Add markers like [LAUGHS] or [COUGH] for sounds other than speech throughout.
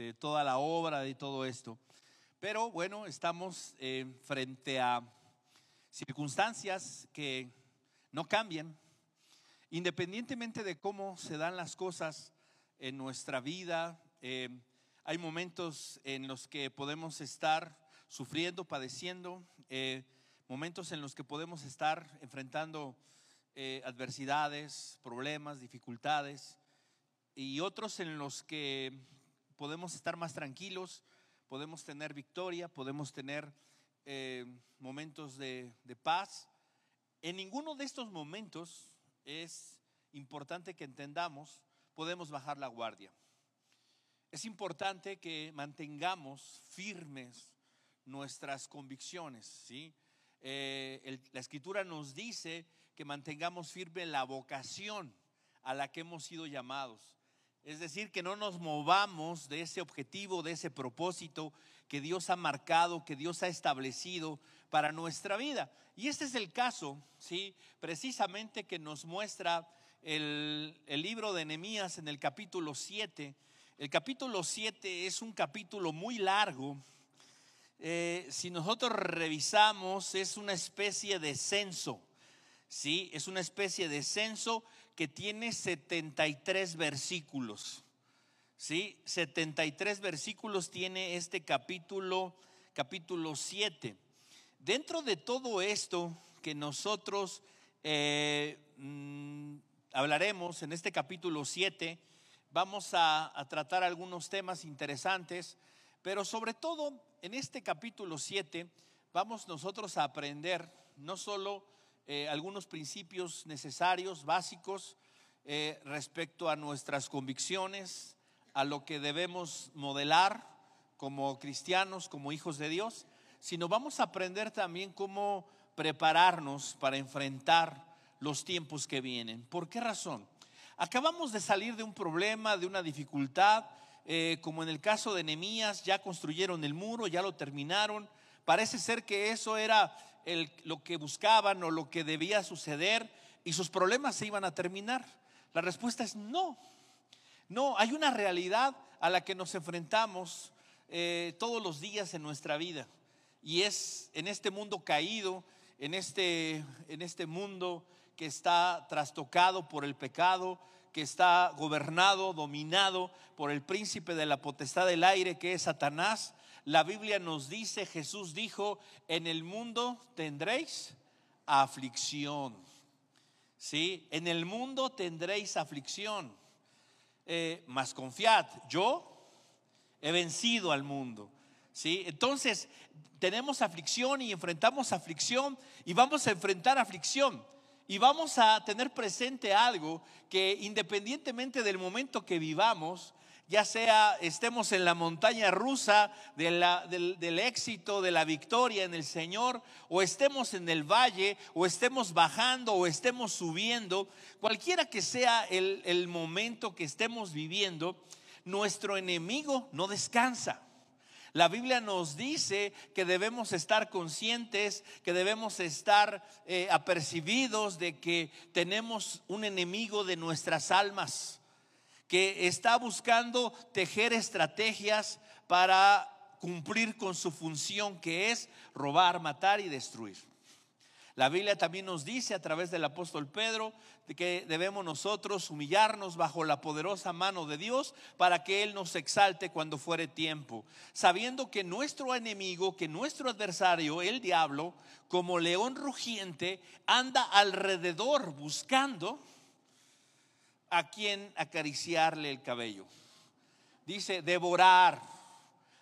de toda la obra, de todo esto. Pero bueno, estamos eh, frente a circunstancias que no cambian, independientemente de cómo se dan las cosas en nuestra vida. Eh, hay momentos en los que podemos estar sufriendo, padeciendo, eh, momentos en los que podemos estar enfrentando adversidades, problemas, dificultades, y otros en los que podemos estar más tranquilos, podemos tener victoria, podemos tener eh, momentos de, paz. En ninguno de estos momentos es importante que entendamos, podemos bajar la guardia. Es importante que mantengamos firmes nuestras convicciones. Eh, la escritura nos dice que mantengamos firme la vocación a la que hemos sido llamados. Es decir, que no nos movamos de ese objetivo, de ese propósito que Dios ha marcado, que Dios ha establecido para nuestra vida. Y este es el caso, ¿sí? Precisamente que nos muestra el, libro de Nehemías en el capítulo 7. El capítulo 7 es un capítulo muy largo. Eh, si nosotros revisamos, es una especie de censo, ¿sí? Es una especie de censo que tiene 73 versículos. ¿Sí? 73 versículos tiene este capítulo, capítulo 7. Dentro de todo esto que nosotros eh, mm, hablaremos en este capítulo 7, vamos a, a tratar algunos temas interesantes, pero sobre todo en este capítulo 7 vamos nosotros a aprender no solo eh, algunos principios necesarios, básicos, eh, respecto a nuestras convicciones, a lo que debemos modelar como cristianos, como hijos de Dios, sino vamos a aprender también cómo prepararnos para enfrentar los tiempos que vienen. ¿Por qué razón? Acabamos de salir de un problema, de una dificultad, eh, como en el caso de Nehemías, ya construyeron el muro, ya lo terminaron. Parece ser que eso era lo que buscaban o lo que debía suceder y sus problemas se iban a terminar? La respuesta es no. No, hay una realidad a la que nos enfrentamos eh, todos los días en nuestra vida. Y es en este mundo caído, en este, en este mundo que está trastocado por el pecado, que está gobernado, dominado por el príncipe de la potestad del aire, que es Satanás, la Biblia nos dice, Jesús dijo, en el mundo tendréis aflicción. ¿Sí? En el mundo tendréis aflicción. Eh, mas confiad, yo he vencido al mundo. ¿Sí? Entonces, tenemos aflicción y enfrentamos aflicción y vamos a enfrentar aflicción. Y vamos a tener presente algo que independientemente del momento que vivamos, ya sea estemos en la montaña rusa del, éxito, de la victoria en el Señor, o estemos en el valle, o estemos bajando, o estemos subiendo, cualquiera que sea el, momento que estemos viviendo, nuestro enemigo no descansa. La Biblia nos dice que debemos estar conscientes, que debemos estar eh, apercibidos de que tenemos un enemigo de nuestras almas que está buscando tejer estrategias para cumplir con su función que es robar, matar y destruir. La Biblia también nos dice a través del apóstol Pedro de que debemos nosotros humillarnos bajo la poderosa mano de Dios para que Él nos exalte cuando fuere tiempo, sabiendo que nuestro enemigo, que nuestro adversario, el diablo, como león rugiente, anda alrededor buscando a quien acariciarle el cabello. Dice, devorar,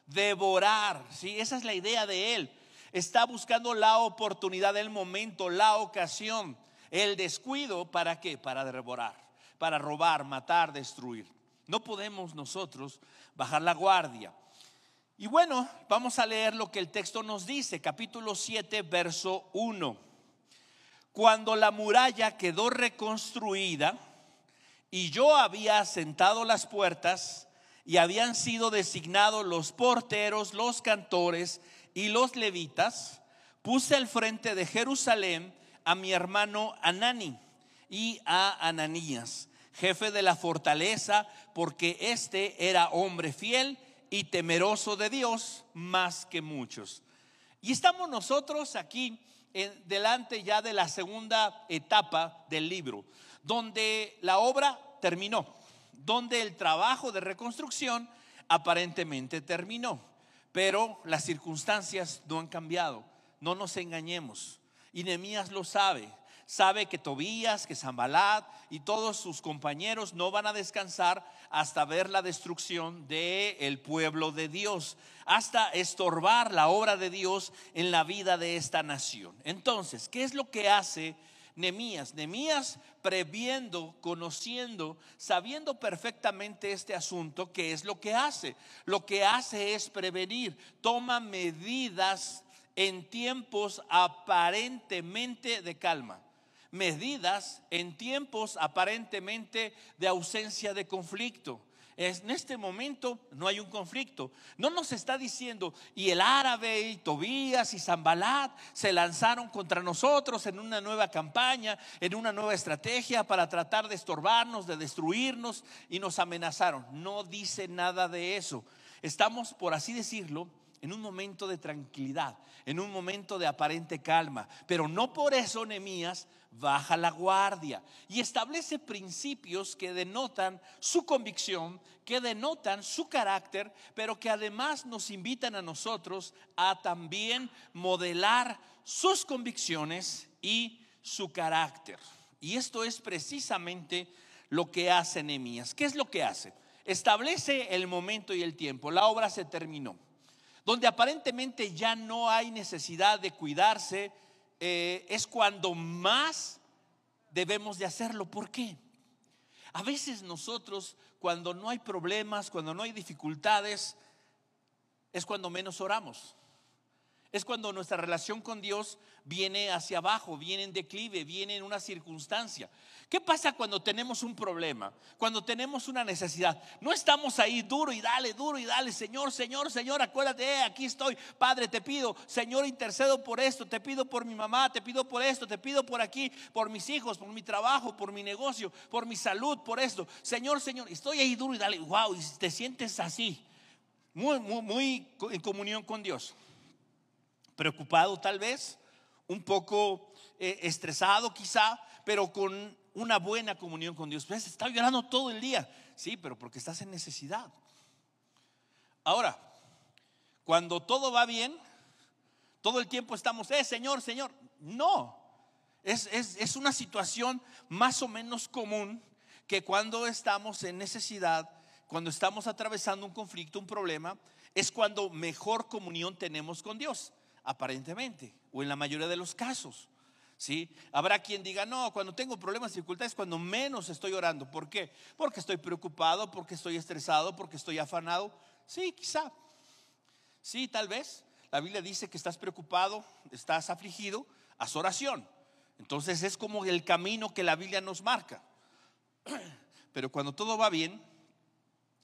devorar. ¿sí? Esa es la idea de él. Está buscando la oportunidad del momento, la ocasión, el descuido. ¿Para qué? Para devorar, para robar, matar, destruir. No podemos nosotros bajar la guardia. Y bueno, vamos a leer lo que el texto nos dice, capítulo 7, verso 1. Cuando la muralla quedó reconstruida, y yo había sentado las puertas y habían sido designados los porteros, los cantores y los levitas, puse al frente de Jerusalén a mi hermano Anani y a Ananías, jefe de la fortaleza, porque éste era hombre fiel y temeroso de Dios más que muchos. Y estamos nosotros aquí en, delante ya de la segunda etapa del libro, donde la obra terminó, donde el trabajo de reconstrucción aparentemente terminó, pero las circunstancias no han cambiado. No nos engañemos. Y Nehemías lo sabe sabe que Tobías, que Zambalat y todos sus compañeros no van a descansar hasta ver la destrucción del el pueblo de Dios, hasta estorbar la obra de Dios en la vida de esta nación. Entonces, ¿qué es lo que hace Nemías? Nemías previendo, conociendo, sabiendo perfectamente este asunto, ¿qué es lo que hace? Lo que hace es prevenir, toma medidas en tiempos aparentemente de calma medidas en tiempos aparentemente de ausencia de conflicto. En este momento no hay un conflicto. No nos está diciendo, y el árabe, y Tobías, y Zambalat se lanzaron contra nosotros en una nueva campaña, en una nueva estrategia para tratar de estorbarnos, de destruirnos, y nos amenazaron. No dice nada de eso. Estamos, por así decirlo, en un momento de tranquilidad, en un momento de aparente calma. Pero no por eso Nehemías baja la guardia y establece principios que denotan su convicción, que denotan su carácter, pero que además nos invitan a nosotros a también modelar sus convicciones y su carácter. Y esto es precisamente lo que hace Nehemías. ¿Qué es lo que hace? Establece el momento y el tiempo. La obra se terminó. Donde aparentemente ya no hay necesidad de cuidarse, eh, es cuando más debemos de hacerlo. ¿Por qué? A veces nosotros, cuando no hay problemas, cuando no hay dificultades, es cuando menos oramos. Es cuando nuestra relación con Dios viene hacia abajo, viene en declive, viene en una circunstancia. ¿Qué pasa cuando tenemos un problema? Cuando tenemos una necesidad. No estamos ahí duro y dale, duro y dale, Señor, Señor, Señor, acuérdate, eh, aquí estoy, Padre, te pido, Señor, intercedo por esto, te pido por mi mamá, te pido por esto, te pido por aquí, por mis hijos, por mi trabajo, por mi negocio, por mi salud, por esto. Señor, Señor, estoy ahí duro y dale, wow, y te sientes así, muy, muy, muy en comunión con Dios. Preocupado tal vez, un poco eh, estresado quizá, pero con una buena comunión con Dios. Pues está llorando todo el día. Sí, pero porque estás en necesidad. Ahora, cuando todo va bien, todo el tiempo estamos, eh, Señor, Señor. No, es, es una situación más o menos común que cuando estamos en necesidad, cuando estamos atravesando un conflicto, un problema, es cuando mejor comunión tenemos con Dios, aparentemente, o en la mayoría de los casos. ¿sí? Habrá quien diga, no, cuando tengo problemas, dificultades, cuando menos estoy orando. ¿Por qué? Porque estoy preocupado, porque estoy estresado, porque estoy afanado. Sí, quizá. Sí, tal vez. La Biblia dice que estás preocupado, estás afligido, haz oración. Entonces es como el camino que la Biblia nos marca. [CLEARS THROAT] Pero cuando todo va bien,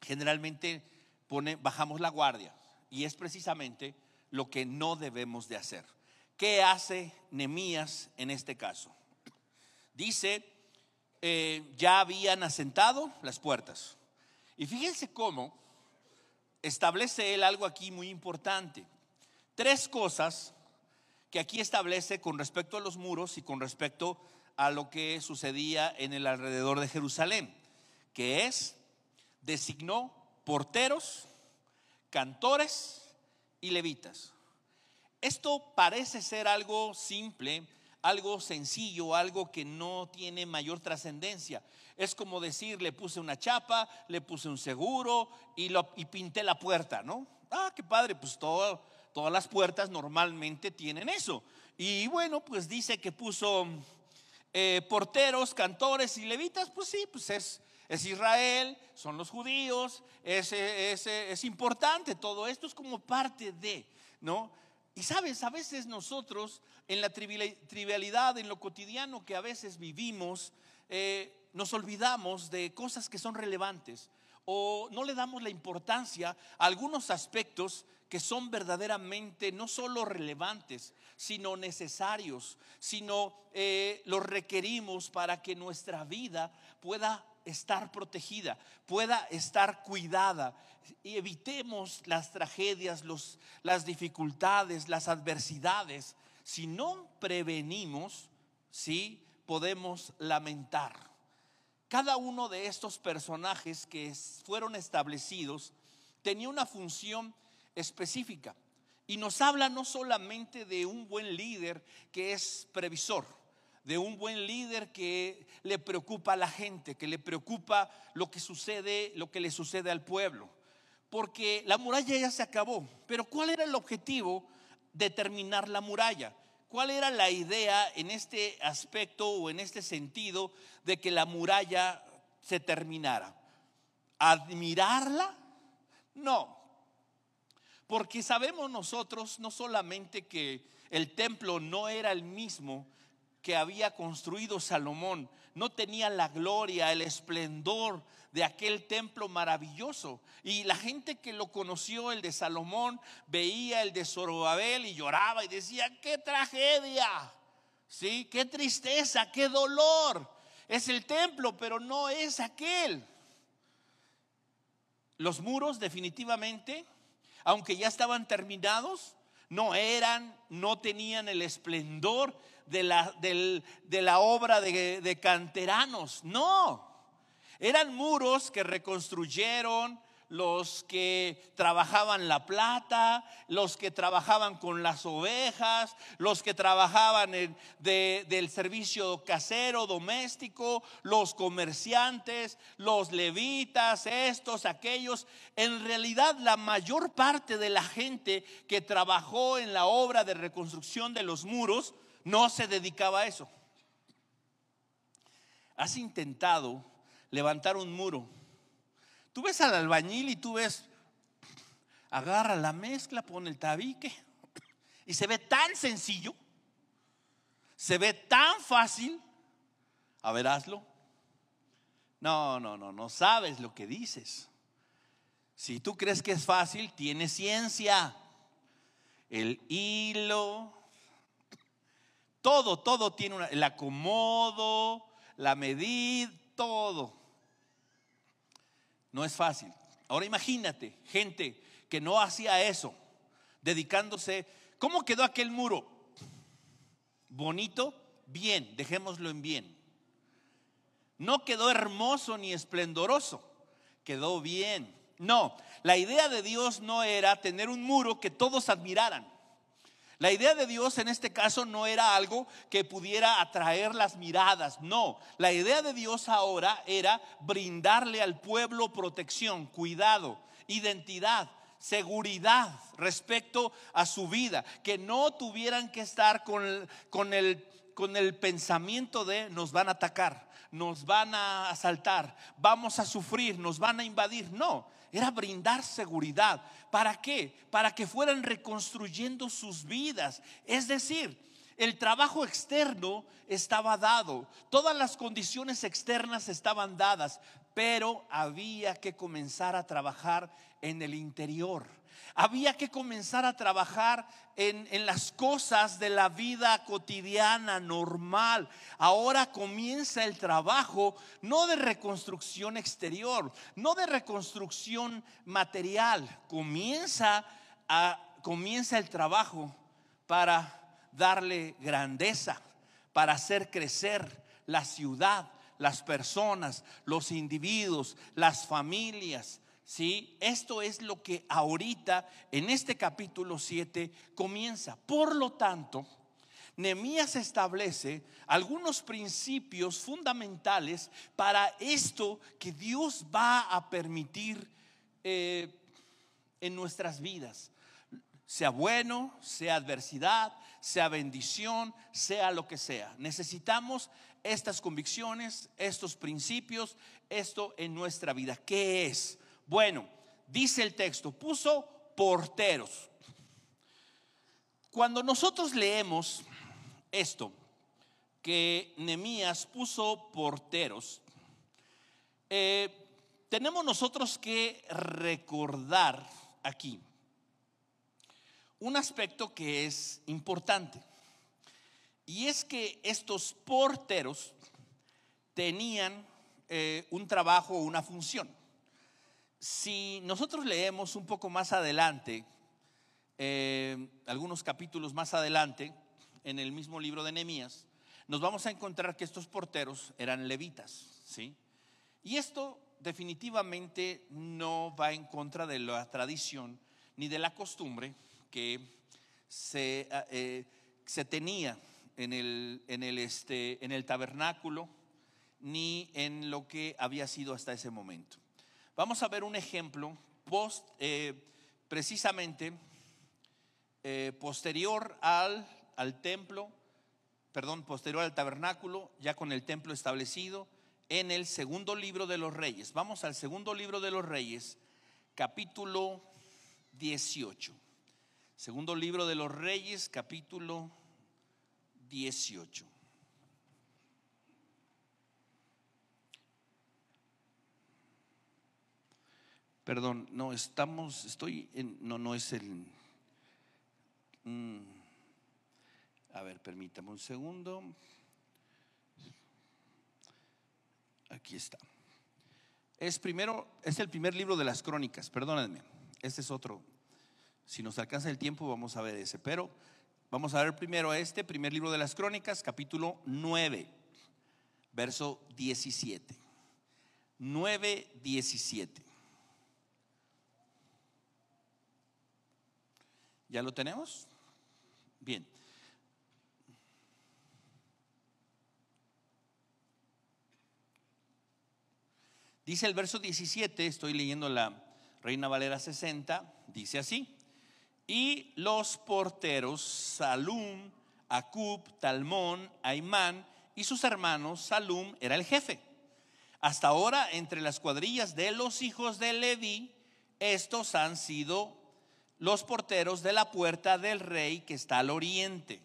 generalmente pone, bajamos la guardia. Y es precisamente lo que no debemos de hacer. ¿Qué hace Nemías en este caso? Dice, eh, ya habían asentado las puertas. Y fíjense cómo establece él algo aquí muy importante. Tres cosas que aquí establece con respecto a los muros y con respecto a lo que sucedía en el alrededor de Jerusalén, que es, designó porteros, cantores y levitas. Esto parece ser algo simple, algo sencillo, algo que no tiene mayor trascendencia. Es como decir, le puse una chapa, le puse un seguro y, lo, y pinté la puerta, ¿no? Ah, qué padre, pues todas las puertas normalmente tienen eso. Y bueno, pues dice que puso eh, porteros, cantores y levitas, pues sí, pues es, es Israel, son los judíos, es, es, es importante, todo esto es como parte de, ¿no? Y sabes, a veces nosotros en la trivialidad, en lo cotidiano que a veces vivimos, eh, nos olvidamos de cosas que son relevantes o no le damos la importancia a algunos aspectos que son verdaderamente no solo relevantes, sino necesarios, sino eh, los requerimos para que nuestra vida pueda estar protegida, pueda estar cuidada. Y evitemos las tragedias, los, las dificultades, las adversidades. Si no prevenimos, sí podemos lamentar. Cada uno de estos personajes que fueron establecidos tenía una función específica. Y nos habla no solamente de un buen líder que es previsor, de un buen líder que le preocupa a la gente, que le preocupa lo que sucede, lo que le sucede al pueblo. Porque la muralla ya se acabó. Pero ¿cuál era el objetivo de terminar la muralla? ¿Cuál era la idea en este aspecto o en este sentido de que la muralla se terminara? ¿Admirarla? No. Porque sabemos nosotros no solamente que el templo no era el mismo que había construido Salomón, no tenía la gloria, el esplendor de aquel templo maravilloso. Y la gente que lo conoció, el de Salomón, veía el de Zorobabel y lloraba y decía, qué tragedia, ¿sí? Qué tristeza, qué dolor. Es el templo, pero no es aquel. Los muros definitivamente, aunque ya estaban terminados, no eran, no tenían el esplendor de la, de la obra de, de canteranos, no. Eran muros que reconstruyeron los que trabajaban la plata, los que trabajaban con las ovejas, los que trabajaban del servicio casero, doméstico, los comerciantes, los levitas, estos, aquellos. En realidad la mayor parte de la gente que trabajó en la obra de reconstrucción de los muros no se dedicaba a eso. ¿Has intentado levantar un muro? Tú ves al albañil y tú ves, agarra la mezcla, pone el tabique y se ve tan sencillo, se ve tan fácil. A ver, hazlo. No, no, no, no sabes lo que dices. Si tú crees que es fácil, tiene ciencia. El hilo, todo, todo tiene una, el acomodo, la medida, todo. No es fácil. Ahora imagínate, gente que no hacía eso, dedicándose. ¿Cómo quedó aquel muro? Bonito, bien, dejémoslo en bien. No quedó hermoso ni esplendoroso, quedó bien. No, la idea de Dios no era tener un muro que todos admiraran. La idea de Dios en este caso no era algo que pudiera atraer las miradas, no. La idea de Dios ahora era brindarle al pueblo protección, cuidado, identidad, seguridad respecto a su vida, que no tuvieran que estar con, con, el, con el pensamiento de nos van a atacar, nos van a asaltar, vamos a sufrir, nos van a invadir. No, era brindar seguridad. ¿Para qué? Para que fueran reconstruyendo sus vidas. Es decir, el trabajo externo estaba dado, todas las condiciones externas estaban dadas, pero había que comenzar a trabajar en el interior había que comenzar a trabajar en, las cosas de la vida cotidiana, normal. Ahora comienza el trabajo no de reconstrucción exterior, no de reconstrucción material. Comienza, a, comienza el trabajo para darle grandeza, para hacer crecer la ciudad, las personas, los individuos, las familias, ¿sí? Esto es lo que ahorita en este capítulo 7 comienza. Por lo tanto, Nehemías establece algunos principios fundamentales para esto que Dios va a permitir eh, en nuestras vidas. Sea bueno, sea adversidad, sea bendición, sea lo que sea. Necesitamos estas convicciones, estos principios, esto en nuestra vida. ¿Qué es? Bueno, dice el texto, puso porteros. Cuando nosotros leemos esto, que Nemías puso porteros, eh, tenemos nosotros que recordar aquí un aspecto que es importante. Y es que estos porteros tenían eh, un trabajo o una función. Si nosotros leemos un poco más adelante, eh, algunos capítulos más adelante, en el mismo libro de Nehemías, nos vamos a encontrar que estos porteros eran levitas, ¿sí? Y esto definitivamente no va en contra de la tradición ni de la costumbre que se, eh, se tenía en, el, este, en el tabernáculo ni en lo que había sido hasta ese momento. Vamos a ver un ejemplo post, eh, precisamente eh, posterior al, al templo, perdón, posterior al tabernáculo, ya con el templo establecido, en el segundo libro de los reyes. Vamos al segundo libro de los reyes, capítulo 18. Segundo libro de los reyes, capítulo 18. Perdón, no, estamos, estoy en, no, no es el... Mm, a ver, permítame un segundo. Aquí está. Es primero, es el primer libro de las crónicas, perdónenme. Este es otro. Si nos alcanza el tiempo, vamos a ver ese. Pero vamos a ver primero este, primer libro de las crónicas, capítulo 9, verso 17. 9, 17. ¿Ya lo tenemos? Bien. Dice el verso 17, estoy leyendo la Reina Valera 60, dice así, y los porteros Salum, Acub, Talmón, Aimán y sus hermanos, Salum era el jefe. Hasta ahora, entre las cuadrillas de los hijos de Leví, estos han sido los porteros de la puerta del rey que está al oriente.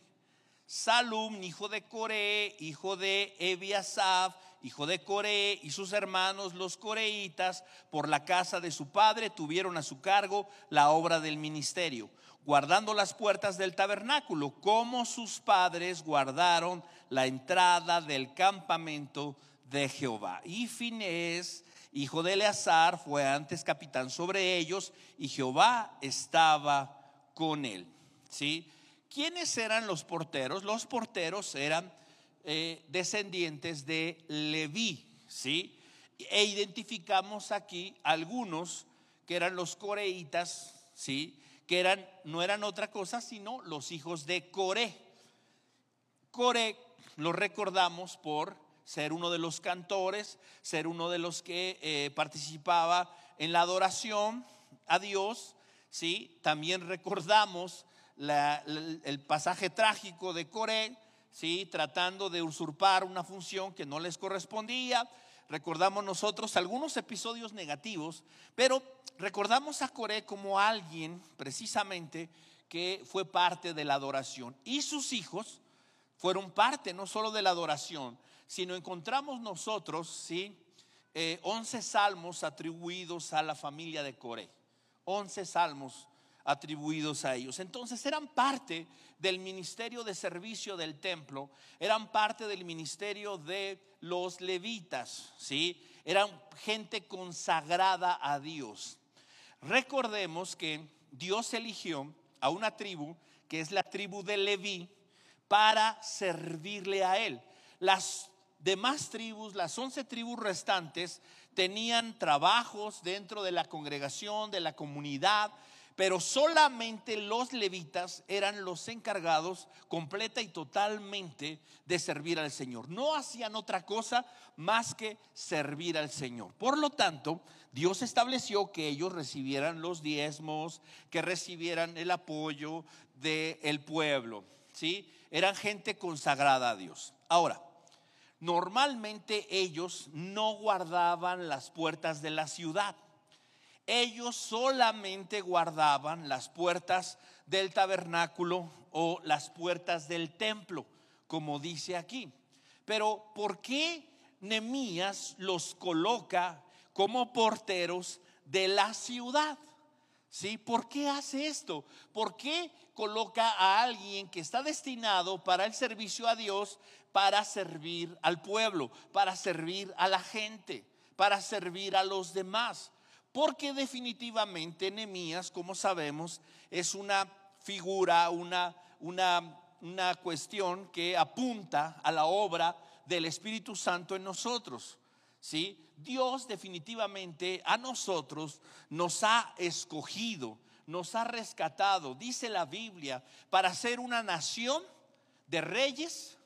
Salum, hijo de Coré, hijo de Ebiasaf, hijo de Coré, y sus hermanos los coreitas, por la casa de su padre, tuvieron a su cargo la obra del ministerio, guardando las puertas del tabernáculo, como sus padres guardaron la entrada del campamento de Jehová. Y Finés, hijo de Eleazar, fue antes capitán sobre ellos, y Jehová estaba con él. ¿Sí? ¿Quiénes eran los porteros? Los porteros eran eh, descendientes de Leví, ¿sí? E identificamos aquí algunos que eran los coreitas, ¿sí? Que eran, no eran otra cosa sino los hijos de Coré. Coré lo recordamos por ser uno de los cantores, ser uno de los que eh, participaba en la adoración a Dios, ¿sí? También recordamos el pasaje trágico de Coré, ¿sí? tratando de usurpar una función que no les correspondía. Recordamos nosotros algunos episodios negativos, pero recordamos a Coré como alguien precisamente que fue parte de la adoración. Y sus hijos fueron parte no solo de la adoración, sino encontramos nosotros, ¿sí? Eh, 11 salmos atribuidos a la familia de Coré. 11 salmos atribuidos a ellos. Entonces eran parte del ministerio de servicio del templo, eran parte del ministerio de los levitas, ¿sí? Eran gente consagrada a Dios. Recordemos que Dios eligió a una tribu, que es la tribu de Leví, para servirle a él. Las demás tribus, las once tribus restantes, tenían trabajos dentro de la congregación, de la comunidad, pero solamente los levitas eran los encargados completa y totalmente de servir al Señor. No hacían otra cosa más que servir al Señor. Por lo tanto, Dios estableció que ellos recibieran los diezmos, que recibieran el apoyo del pueblo. ¿sí? Eran gente consagrada a Dios. Ahora, normalmente ellos no guardaban las puertas de la ciudad ellos solamente guardaban las puertas del tabernáculo o las puertas del templo, como dice aquí. Pero ¿por qué Nemías los coloca como porteros de la ciudad? ¿Sí? ¿Por qué hace esto? ¿Por qué coloca a alguien que está destinado para el servicio a Dios, para servir al pueblo, para servir a la gente, para servir a los demás? Porque definitivamente Nehemías, como sabemos, es una figura, una, una, una cuestión que apunta a la obra del Espíritu Santo en nosotros. ¿Sí? Dios definitivamente a nosotros nos ha escogido, nos ha rescatado, dice la Biblia, para ser una nación de reyes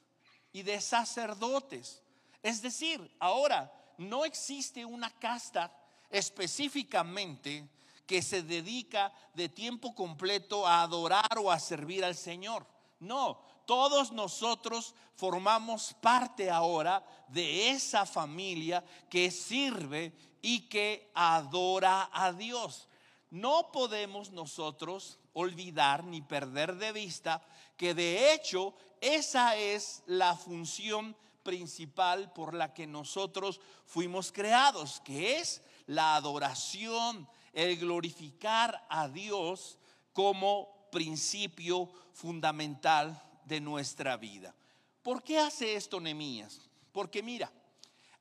y de sacerdotes. Es decir, ahora no existe una casta específicamente que se dedica de tiempo completo a adorar o a servir al Señor. No, todos nosotros formamos parte ahora de esa familia que sirve y que adora a Dios. No podemos nosotros olvidar ni perder de vista que de hecho esa es la función principal por la que nosotros fuimos creados, que es la adoración, el glorificar a Dios como principio fundamental de nuestra vida. ¿Por qué hace esto Nemías? Porque mira,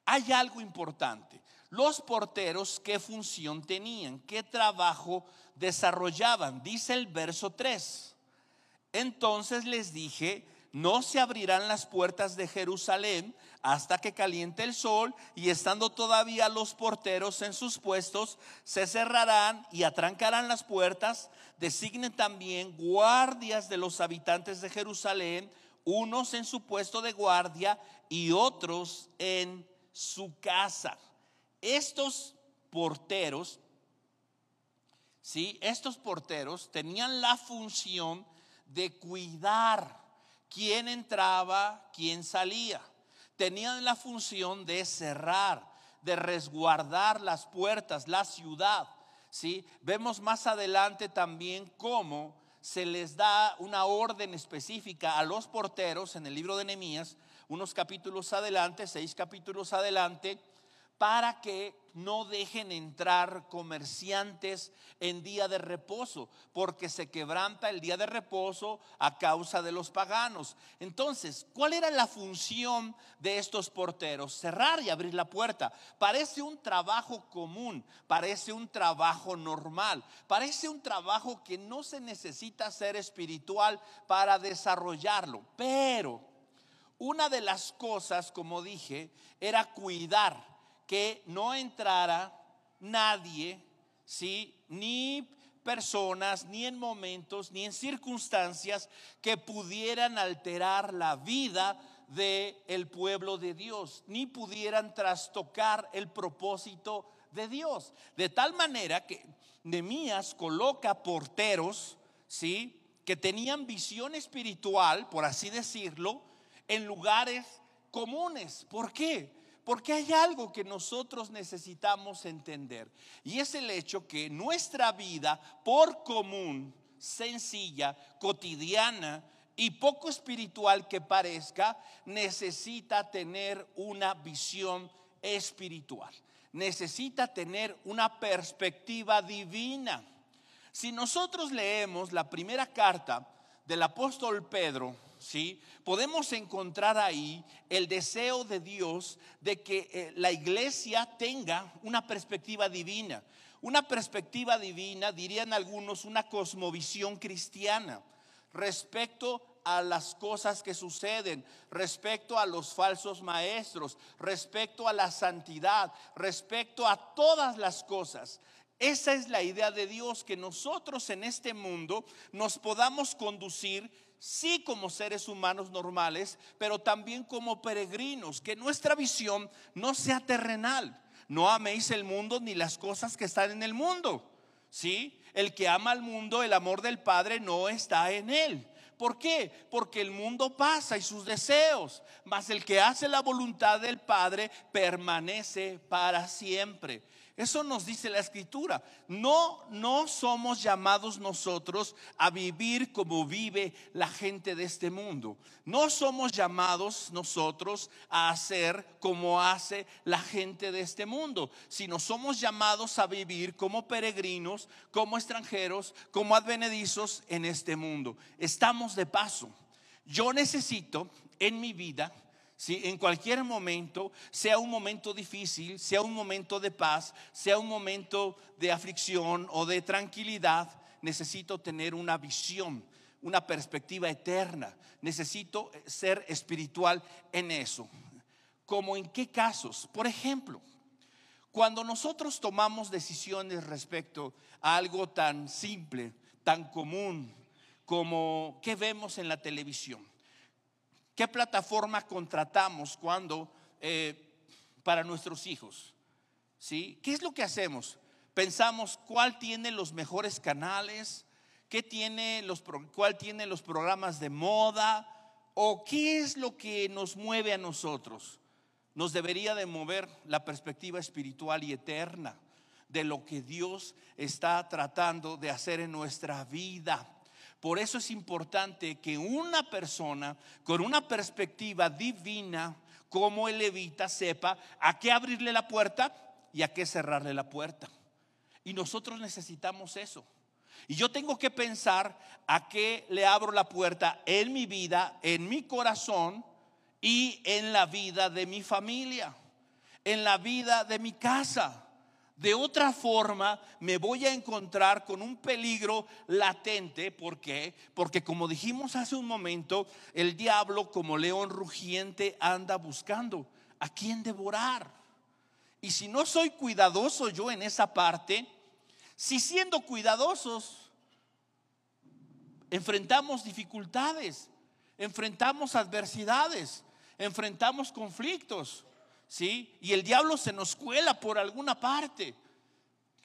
hay algo importante. Los porteros, ¿qué función tenían? ¿Qué trabajo desarrollaban? Dice el verso 3. Entonces les dije, no se abrirán las puertas de Jerusalén hasta que caliente el sol y estando todavía los porteros en sus puestos, se cerrarán y atrancarán las puertas. Designen también guardias de los habitantes de Jerusalén, unos en su puesto de guardia y otros en su casa. Estos porteros, sí, estos porteros tenían la función de cuidar quién entraba, quién salía. Tenían la función de cerrar, de resguardar las puertas, la ciudad. ¿sí? Vemos más adelante también cómo se les da una orden específica a los porteros en el libro de Nehemías, unos capítulos adelante, seis capítulos adelante, para que no dejen entrar comerciantes en día de reposo, porque se quebranta el día de reposo a causa de los paganos. Entonces, ¿cuál era la función de estos porteros? Cerrar y abrir la puerta. Parece un trabajo común, parece un trabajo normal, parece un trabajo que no se necesita ser espiritual para desarrollarlo, pero una de las cosas, como dije, era cuidar que no entrara nadie, ¿sí? Ni personas, ni en momentos, ni en circunstancias que pudieran alterar la vida del el pueblo de Dios, ni pudieran trastocar el propósito de Dios. De tal manera que Nemías coloca porteros, ¿sí? Que tenían visión espiritual, por así decirlo, en lugares comunes. ¿Por qué? Porque hay algo que nosotros necesitamos entender y es el hecho que nuestra vida, por común, sencilla, cotidiana y poco espiritual que parezca, necesita tener una visión espiritual. Necesita tener una perspectiva divina. Si nosotros leemos la primera carta del apóstol Pedro, ¿sí? Podemos encontrar ahí el deseo de Dios de que eh, la iglesia tenga una perspectiva divina. Una perspectiva divina, dirían algunos, una cosmovisión cristiana respecto a las cosas que suceden, respecto a los falsos maestros, respecto a la santidad, respecto a todas las cosas. Esa es la idea de Dios, que nosotros en este mundo nos podamos conducir sí como seres humanos normales, pero también como peregrinos, que nuestra visión no sea terrenal. No améis el mundo ni las cosas que están en el mundo. ¿Sí? El que ama al mundo, el amor del Padre no está en él. ¿Por qué? Porque el mundo pasa y sus deseos, mas el que hace la voluntad del Padre permanece para siempre. Eso nos dice la escritura. No, no somos llamados nosotros a vivir como vive la gente de este mundo. No somos llamados nosotros a hacer como hace la gente de este mundo, sino somos llamados a vivir como peregrinos, como extranjeros, como advenedizos en este mundo. Estamos de paso. Yo necesito en mi vida si en cualquier momento, sea un momento difícil, sea un momento de paz, sea un momento de aflicción o de tranquilidad, necesito tener una visión, una perspectiva eterna. Necesito ser espiritual en eso. ¿Como en qué casos? Por ejemplo, cuando nosotros tomamos decisiones respecto a algo tan simple, tan común, como qué vemos en la televisión. ¿Qué plataforma contratamos cuando eh, para nuestros hijos? ¿Sí? ¿Qué es lo que hacemos? Pensamos cuál tiene los mejores canales, qué tiene los, cuál tiene los programas de moda o qué es lo que nos mueve a nosotros. Nos debería de mover la perspectiva espiritual y eterna de lo que Dios está tratando de hacer en nuestra vida. Por eso es importante que una persona con una perspectiva divina como el levita sepa a qué abrirle la puerta y a qué cerrarle la puerta. Y nosotros necesitamos eso. Y yo tengo que pensar a qué le abro la puerta en mi vida, en mi corazón y en la vida de mi familia, en la vida de mi casa. De otra forma, me voy a encontrar con un peligro latente. ¿Por qué? Porque como dijimos hace un momento, el diablo como león rugiente anda buscando a quien devorar. Y si no soy cuidadoso yo en esa parte, si siendo cuidadosos, enfrentamos dificultades, enfrentamos adversidades, enfrentamos conflictos. ¿Sí? Y el diablo se nos cuela por alguna parte.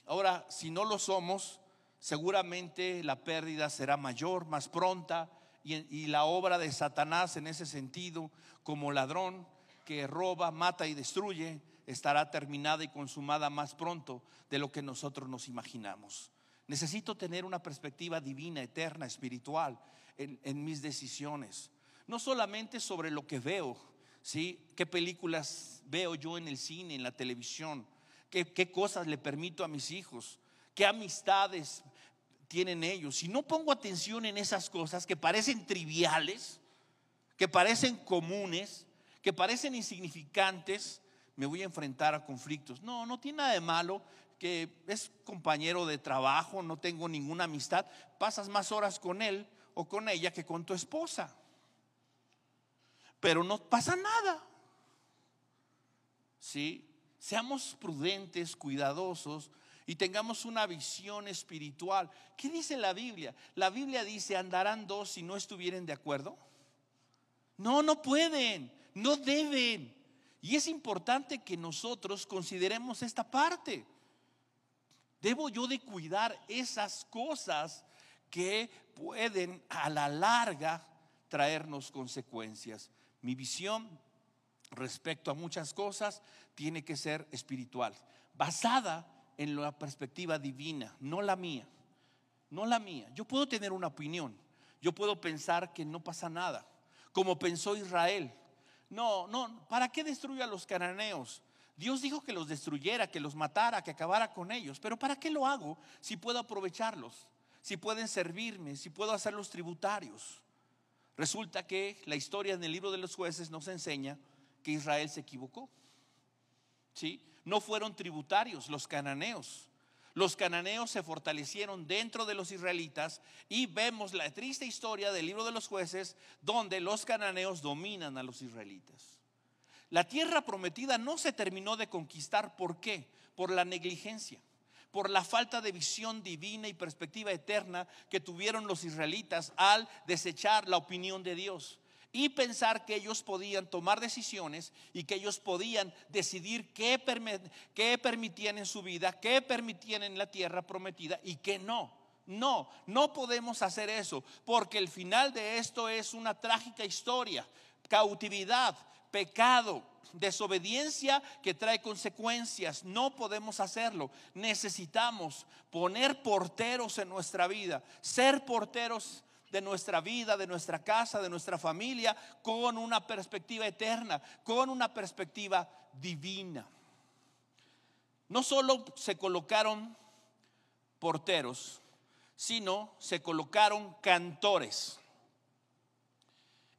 Ahora, si no lo somos, seguramente la pérdida será mayor, más pronta, y, la obra de Satanás en ese sentido, como ladrón que roba, mata y destruye, estará terminada y consumada más pronto de lo que nosotros nos imaginamos. Necesito tener una perspectiva divina, eterna, espiritual en mis decisiones. No solamente sobre lo que veo, ¿sí? ¿Qué películas veo yo en el cine, en la televisión? ¿Qué, qué cosas le permito a mis hijos? ¿Qué amistades tienen ellos? Si no pongo atención en esas cosas que parecen triviales, que parecen comunes, que parecen insignificantes, me voy a enfrentar a conflictos. No, no tiene nada de malo que es compañero de trabajo, no tengo ninguna amistad, pasas más horas con él o con ella que con tu esposa pero no pasa nada. ¿Sí? Seamos prudentes, cuidadosos y tengamos una visión espiritual. ¿Qué dice la Biblia? La Biblia dice, andarán dos si no estuvieren de acuerdo. No, no pueden, no deben. Y es importante que nosotros consideremos esta parte. Debo yo de cuidar esas cosas que pueden a la larga traernos consecuencias. Mi visión respecto a muchas cosas tiene que ser espiritual, basada en la perspectiva divina, no la mía, no la mía. Yo puedo tener una opinión, yo puedo pensar que no pasa nada, como pensó Israel. No, no, ¿para qué destruye a los cananeos? Dios dijo que los destruyera, que los matara, que acabara con ellos. Pero ¿para qué lo hago si puedo aprovecharlos? Si pueden servirme, si puedo hacerlos tributarios. Resulta que la historia en el libro de los jueces nos enseña que Israel se equivocó. ¿Sí? No fueron tributarios los cananeos. Los cananeos se fortalecieron dentro de los israelitas y vemos la triste historia del libro de los jueces donde los cananeos dominan a los israelitas. La tierra prometida no se terminó de conquistar. ¿Por qué? Por la negligencia por la falta de visión divina y perspectiva eterna que tuvieron los israelitas al desechar la opinión de Dios y pensar que ellos podían tomar decisiones y que ellos podían decidir qué, permitían en su vida, qué permitían en la tierra prometida y qué no. No, no podemos hacer eso, porque el final de esto es una trágica historia, cautividad, pecado, desobediencia que trae consecuencias. No podemos hacerlo. Necesitamos poner porteros en nuestra vida, ser porteros de nuestra vida, de nuestra casa, de nuestra familia, con una perspectiva eterna, con una perspectiva divina. No solo se colocaron porteros, sino se colocaron cantores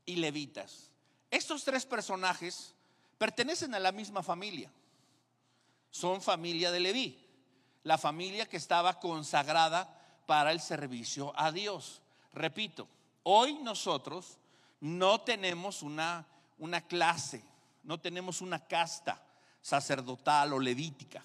y levitas. Estos tres personajes pertenecen a la misma familia. Son familia de Leví, la familia que estaba consagrada para el servicio a Dios. Repito, hoy nosotros no tenemos una, una clase, no tenemos una casta sacerdotal o levítica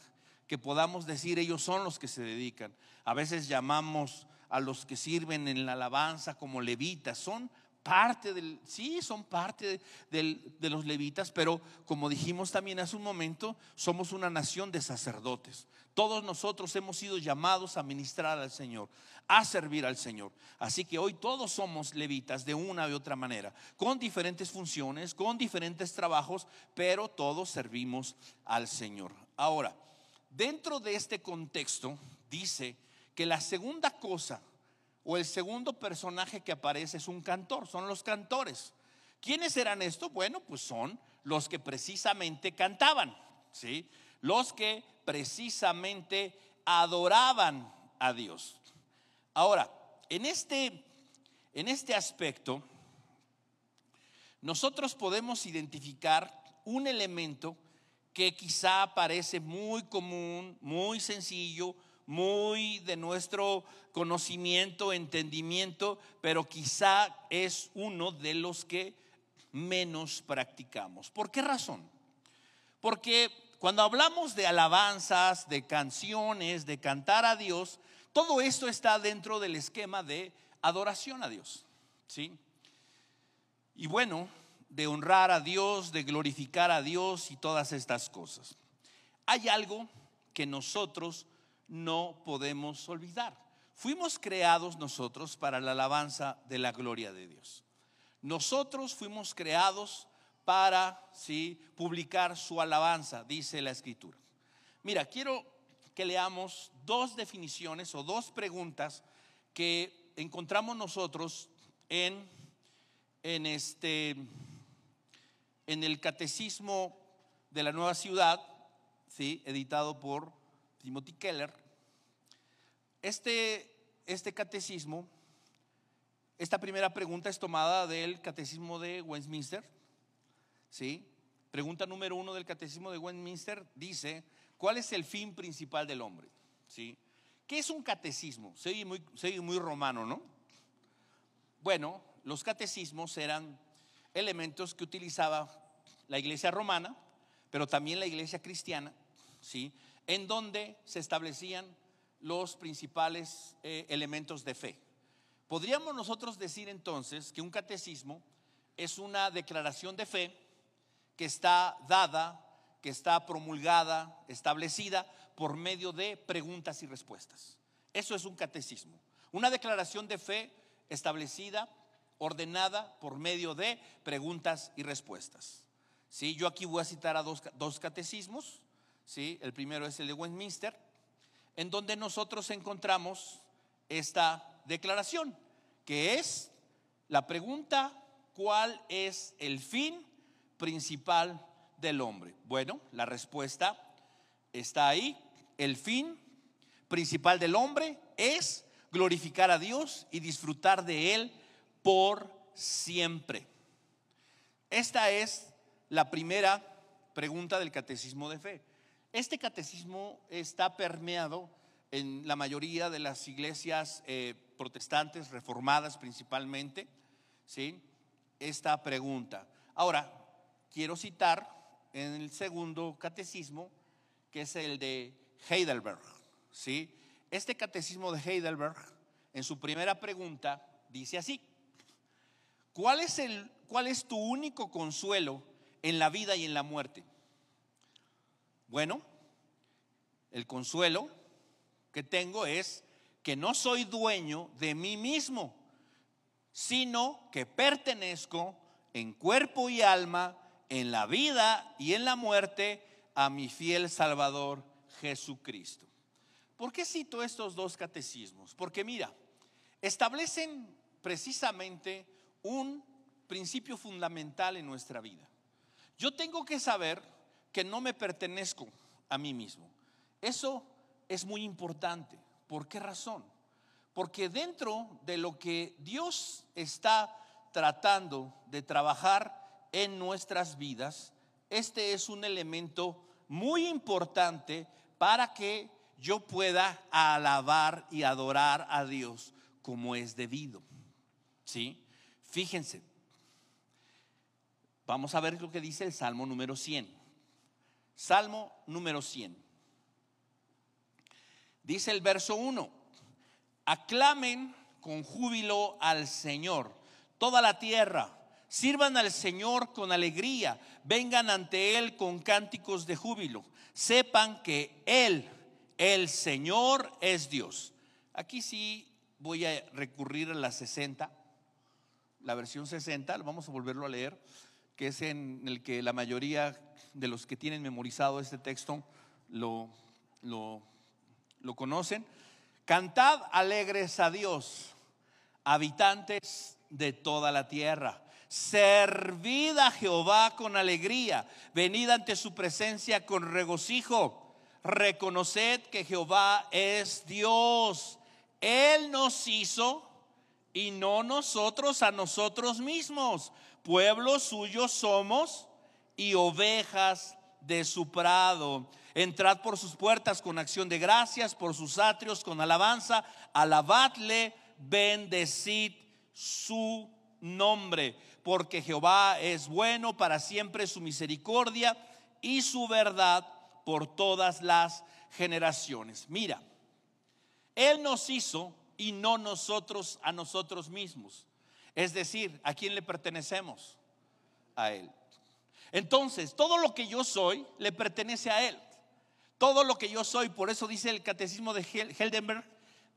que podamos decir ellos son los que se dedican. A veces llamamos a los que sirven en la alabanza como levitas, son parte del, sí, son parte de, los levitas, pero como dijimos también hace un momento, somos una nación de sacerdotes. Todos nosotros hemos sido llamados a ministrar al Señor, a servir al Señor. Así que hoy todos somos levitas de una u otra manera, con diferentes funciones, con diferentes trabajos, pero todos servimos al Señor. Ahora, dentro de este contexto, dice que la segunda cosa o el segundo personaje que aparece es un cantor, son los cantores. ¿Quiénes eran estos? Bueno, pues son los que precisamente cantaban, ¿sí? Los que precisamente adoraban a Dios. Ahora, en este, en este aspecto, nosotros podemos identificar un elemento que quizá parece muy común, muy sencillo, muy de nuestro conocimiento, entendimiento, pero quizá es uno de los que menos practicamos. ¿Por qué razón? Porque cuando hablamos de alabanzas, de canciones, de cantar a Dios, todo esto está dentro del esquema de adoración a Dios. ¿Sí? Y bueno, de honrar a Dios, de glorificar a Dios y todas estas cosas. Hay algo que nosotros no podemos olvidar. Fuimos creados nosotros para la alabanza de la gloria de Dios. Nosotros fuimos creados para ¿sí? publicar su alabanza, dice la escritura. Mira, quiero que leamos dos definiciones o dos preguntas que encontramos nosotros en, en, este, en el Catecismo de la Nueva Ciudad, ¿sí? editado por Timothy Keller, este, este catecismo, esta primera pregunta es tomada del catecismo de Westminster. ¿sí? Pregunta número uno del catecismo de Westminster dice, ¿cuál es el fin principal del hombre? ¿Sí? ¿Qué es un catecismo? Se muy, muy romano, ¿no? Bueno, los catecismos eran elementos que utilizaba la iglesia romana, pero también la iglesia cristiana, ¿sí? En donde se establecían los principales eh, elementos de fe. Podríamos nosotros decir entonces que un catecismo es una declaración de fe que está dada, que está promulgada, establecida por medio de preguntas y respuestas. Eso es un catecismo. Una declaración de fe establecida, ordenada por medio de preguntas y respuestas. ¿Sí? Yo aquí voy a citar a dos, dos catecismos ¿sí? El primero es el de Westminster, en donde nosotros encontramos esta declaración, que es la pregunta, ¿cuál es el fin principal del hombre? Bueno, la respuesta está ahí. El fin principal del hombre es glorificar a Dios y disfrutar de Él por siempre. Esta es la primera pregunta del catecismo de fe. Este catecismo está permeado en la mayoría de las iglesias eh, protestantes, reformadas principalmente, ¿sí? esta pregunta. Ahora, quiero citar en el segundo catecismo, que es el de Heidelberg. ¿sí? Este catecismo de Heidelberg, en su primera pregunta, dice así, ¿cuál es, el, cuál es tu único consuelo en la vida y en la muerte? Bueno, el consuelo que tengo es que no soy dueño de mí mismo, sino que pertenezco en cuerpo y alma en la vida y en la muerte a mi fiel Salvador Jesucristo. ¿Por qué cito estos dos catecismos? Porque mira, establecen precisamente un principio fundamental en nuestra vida. Yo tengo que saber que no me pertenezco a mí mismo. Eso es muy importante. ¿Por qué razón? Porque dentro de lo que Dios está tratando de trabajar en nuestras vidas, este es un elemento muy importante para que yo pueda alabar y adorar a Dios como es debido. ¿Sí? Fíjense. Vamos a ver lo que dice el Salmo número 100. Salmo número 100. Dice el verso 1. Aclamen con júbilo al Señor toda la tierra. Sirvan al Señor con alegría. Vengan ante Él con cánticos de júbilo. Sepan que Él, el Señor, es Dios. Aquí sí voy a recurrir a la 60, la versión 60, vamos a volverlo a leer, que es en el que la mayoría de los que tienen memorizado este texto lo, lo, conocen. Cantad alegres a Dios, habitantes de toda la tierra. Servid a Jehová con alegría, venid ante su presencia con regocijo. Reconoced que Jehová es Dios. Él nos hizo y no nosotros a nosotros mismos. Pueblo suyo somos y ovejas de su prado. Entrad por sus puertas con acción de gracias, por sus atrios con alabanza. Alabadle, bendecid su nombre, porque Jehová es bueno para siempre su misericordia y su verdad por todas las generaciones. Mira, Él nos hizo y no nosotros a nosotros mismos. Es decir, ¿a quién le pertenecemos? A Él. Entonces, todo lo que yo soy le pertenece a Él. Todo lo que yo soy, por eso dice el catecismo de Heldenberg,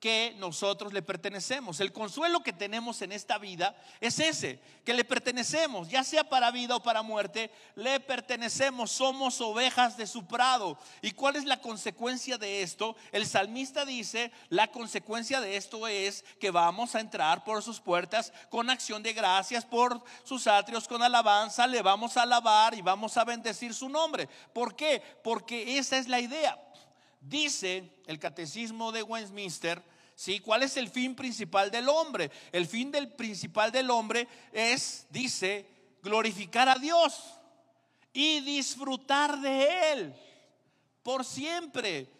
que nosotros le pertenecemos. El consuelo que tenemos en esta vida es ese, que le pertenecemos, ya sea para vida o para muerte, le pertenecemos, somos ovejas de su prado. ¿Y cuál es la consecuencia de esto? El salmista dice, la consecuencia de esto es que vamos a entrar por sus puertas con acción de gracias, por sus atrios con alabanza, le vamos a alabar y vamos a bendecir su nombre. ¿Por qué? Porque esa es la idea. Dice el catecismo de Westminster, ¿sí? ¿Cuál es el fin principal del hombre? El fin del principal del hombre es, dice, glorificar a Dios y disfrutar de Él por siempre.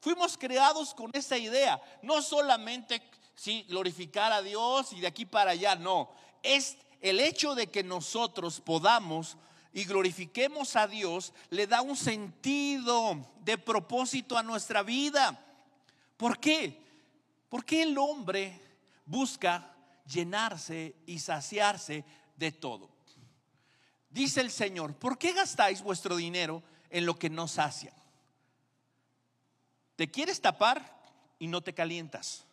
Fuimos creados con esa idea, no solamente sí, glorificar a Dios y de aquí para allá, no, es el hecho de que nosotros podamos y glorifiquemos a Dios, le da un sentido de propósito a nuestra vida. ¿Por qué? Porque el hombre busca llenarse y saciarse de todo. Dice el Señor, ¿por qué gastáis vuestro dinero en lo que no sacia? Te quieres tapar y no te calientas.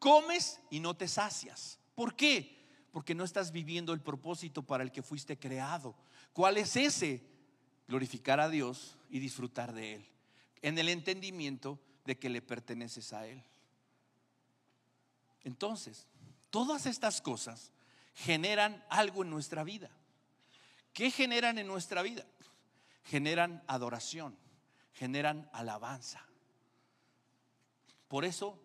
Comes y no te sacias. ¿Por qué? Porque no estás viviendo el propósito para el que fuiste creado. ¿Cuál es ese? Glorificar a Dios y disfrutar de Él. En el entendimiento de que le perteneces a Él. Entonces, todas estas cosas generan algo en nuestra vida. ¿Qué generan en nuestra vida? Generan adoración, generan alabanza. Por eso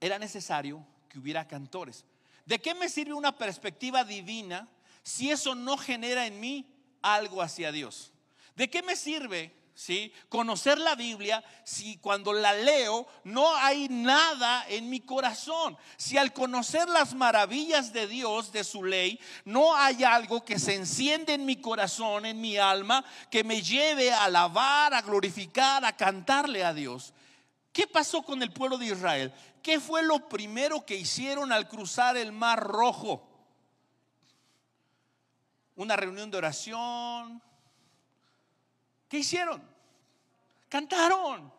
era necesario que hubiera cantores. ¿De qué me sirve una perspectiva divina si eso no genera en mí algo hacia Dios. ¿De qué me sirve? ¿Sí? Conocer la Biblia si cuando la leo no hay nada en mi corazón. Si al conocer las maravillas de Dios, de su ley, no hay algo que se enciende en mi corazón, en mi alma, que me lleve a alabar, a glorificar, a cantarle a Dios. ¿Qué pasó con el pueblo de Israel? ¿Qué fue lo primero que hicieron al cruzar el mar rojo? una reunión de oración. ¿Qué hicieron? Cantaron.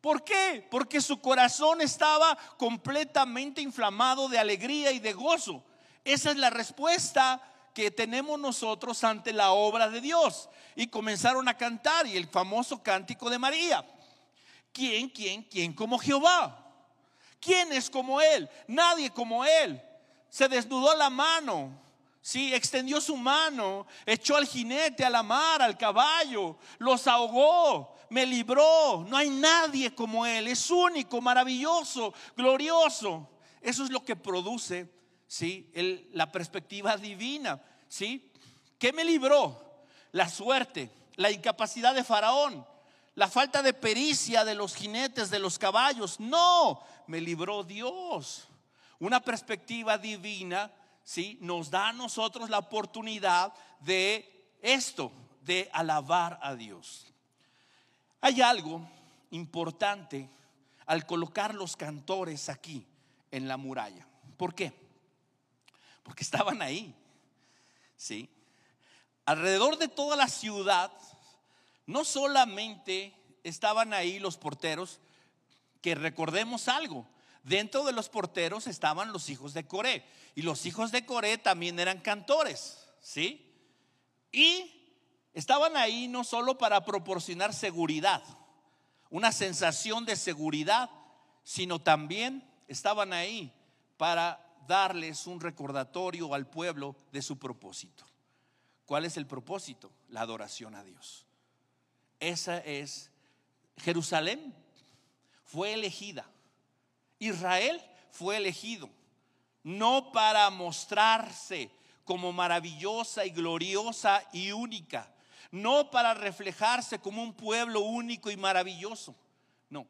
¿Por qué? Porque su corazón estaba completamente inflamado de alegría y de gozo. Esa es la respuesta que tenemos nosotros ante la obra de Dios. Y comenzaron a cantar y el famoso cántico de María. ¿Quién, quién, quién como Jehová? ¿Quién es como Él? Nadie como Él. Se desnudó la mano, sí, extendió su mano, echó al jinete a la mar, al caballo, los ahogó, me libró. No hay nadie como Él. Es único, maravilloso, glorioso. Eso es lo que produce, sí, la perspectiva divina, sí. ¿Qué me libró? La suerte, la incapacidad de Faraón, la falta de pericia de los jinetes, de los caballos. No, me libró Dios. Una perspectiva divina, ¿sí? Nos da a nosotros la oportunidad de esto, de alabar a Dios. Hay algo importante al colocar los cantores aquí en la muralla. ¿Por qué? Porque estaban ahí. ¿Sí? Alrededor de toda la ciudad no solamente estaban ahí los porteros, que recordemos algo, dentro de los porteros estaban los hijos de Coré, y los hijos de Coré también eran cantores, ¿sí? Y estaban ahí no solo para proporcionar seguridad, una sensación de seguridad, sino también estaban ahí para darles un recordatorio al pueblo de su propósito. ¿Cuál es el propósito? La adoración a Dios. Esa es Jerusalén fue elegida. Israel fue elegido no para mostrarse como maravillosa y gloriosa y única, no para reflejarse como un pueblo único y maravilloso. No,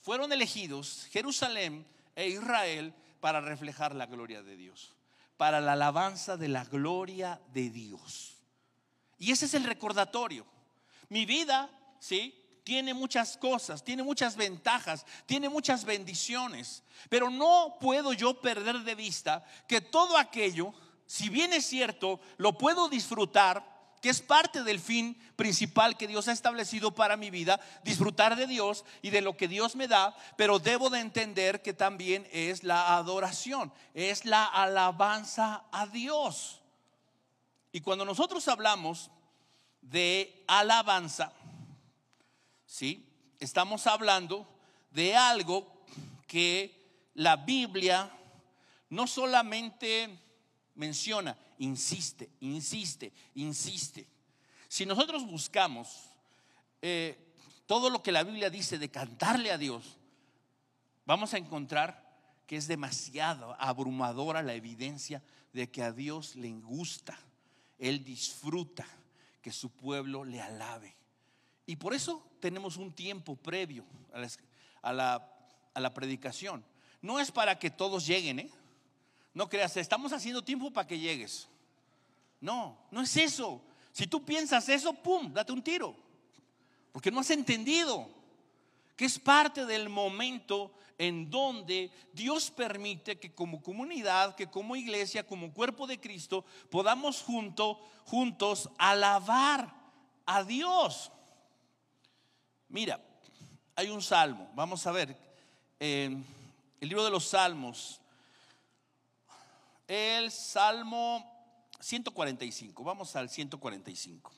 fueron elegidos Jerusalén e Israel para reflejar la gloria de Dios, para la alabanza de la gloria de Dios. Y ese es el recordatorio. Mi vida, ¿sí? Tiene muchas cosas, tiene muchas ventajas, tiene muchas bendiciones, pero no puedo yo perder de vista que todo aquello, si bien es cierto, lo puedo disfrutar que es parte del fin principal que Dios ha establecido para mi vida, disfrutar de Dios y de lo que Dios me da, pero debo de entender que también es la adoración, es la alabanza a Dios. Y cuando nosotros hablamos de alabanza, ¿sí? Estamos hablando de algo que la Biblia no solamente menciona, insiste, insiste, insiste. Si nosotros buscamos eh, todo lo que la Biblia dice de cantarle a Dios, vamos a encontrar que es demasiado abrumadora la evidencia de que a Dios le gusta, Él disfruta que su pueblo le alabe. Y por eso tenemos un tiempo previo a la, a la predicación. No es para que todos lleguen, ¿eh? No creas, estamos haciendo tiempo para que llegues. No, no es eso. Si tú piensas eso, ¡pum! Date un tiro. Porque no has entendido que es parte del momento en donde Dios permite que como comunidad, que como iglesia, como cuerpo de Cristo, podamos junto, juntos alabar a Dios. Mira, hay un salmo, vamos a ver, el libro de los salmos, el Salmo 145. Vamos al 145.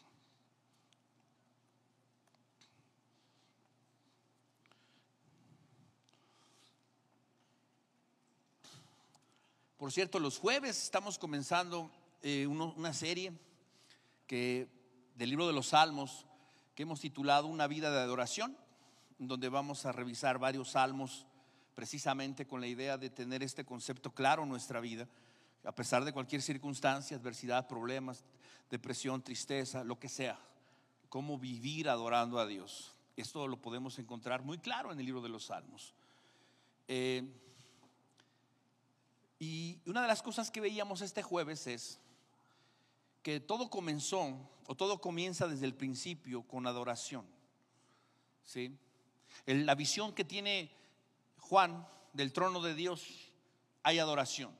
Por cierto, los jueves estamos comenzando eh, una serie que, del libro de los Salmos hemos titulado Una vida de adoración, donde vamos a revisar varios salmos precisamente con la idea de tener este concepto claro en nuestra vida a pesar de cualquier circunstancia, adversidad, problemas, depresión, tristeza, lo que sea, cómo vivir adorando a Dios. Esto lo podemos encontrar muy claro en el libro de los Salmos. Eh, y una de las cosas que veíamos este jueves es que todo comenzó o todo comienza desde el principio con adoración. ¿sí? la visión que tiene Juan del trono de Dios, hay adoración.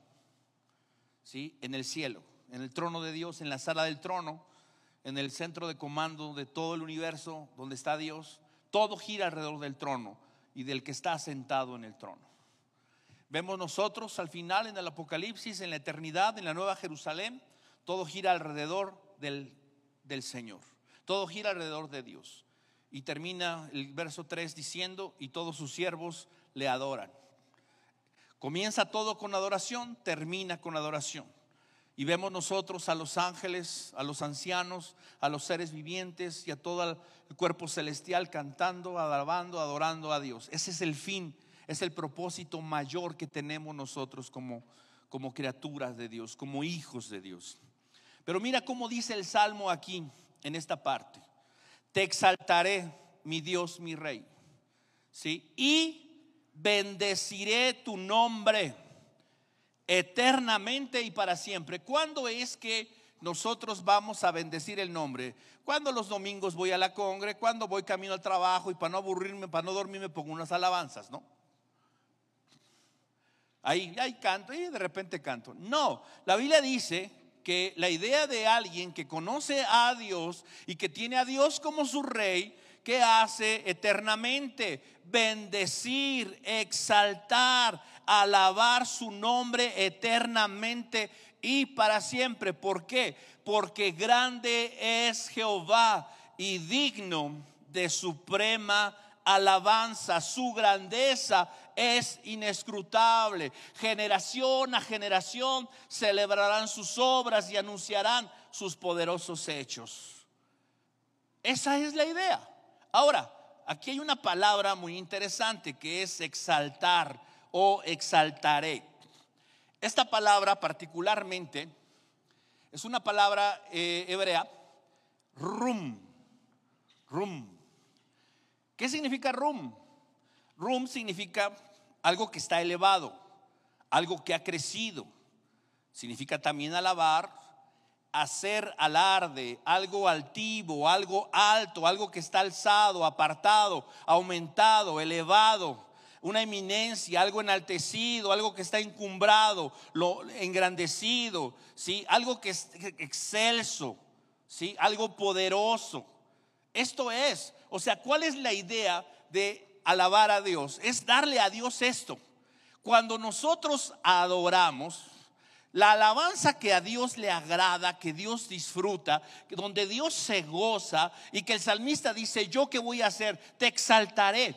¿sí? en el cielo, en el trono de Dios, en la sala del trono, en el centro de comando de todo el universo donde está Dios. Todo gira alrededor del trono y del que está sentado en el trono. Vemos nosotros al final en el Apocalipsis, en la eternidad, en la Nueva Jerusalén, Todo gira alrededor del, del Señor. Todo gira alrededor de Dios. Y termina el verso 3 diciendo, y todos sus siervos le adoran. Comienza todo con adoración, termina con adoración. Y vemos nosotros a los ángeles, a los ancianos, a los seres vivientes y a todo el cuerpo celestial cantando, alabando, adorando a Dios. Ese es el fin, es el propósito mayor que tenemos nosotros como, como criaturas de Dios, como hijos de Dios. Pero mira cómo dice el Salmo aquí, en esta parte. Te exaltaré, mi Dios, mi Rey. ¿Sí? Y bendeciré tu nombre eternamente y para siempre. ¿Cuándo es que nosotros vamos a bendecir el nombre? Cuando los domingos voy a la congre, cuando voy camino al trabajo y para no aburrirme, para no dormirme, pongo unas alabanzas, ¿no? Ahí, ahí canto y de repente canto. No, la Biblia dice que la idea de alguien que conoce a Dios y que tiene a Dios como su rey, que hace eternamente? Bendecir, exaltar, alabar su nombre eternamente y para siempre. ¿Por qué? Porque grande es Jehová y digno de suprema alabanza. Su grandeza es inescrutable. Generación a generación celebrarán sus obras y anunciarán sus poderosos hechos. Esa es la idea. Ahora, aquí hay una palabra muy interesante que es exaltar o exaltaré. Esta palabra particularmente es una palabra eh, hebrea, rum, rum. ¿Qué significa rum? Rum significa algo que está elevado, algo que ha crecido. Significa también alabar, hacer alarde, algo altivo, algo alto, algo que está alzado, apartado, aumentado, elevado, una eminencia, algo enaltecido, algo que está encumbrado, lo engrandecido, ¿sí? algo que es excelso, ¿sí? algo poderoso. Esto es, o sea, ¿cuál es la idea de alabar a Dios? Es darle a Dios esto. Cuando nosotros adoramos, la alabanza que a Dios le agrada, que Dios disfruta, donde Dios se goza y que el salmista dice, yo qué voy a hacer, te exaltaré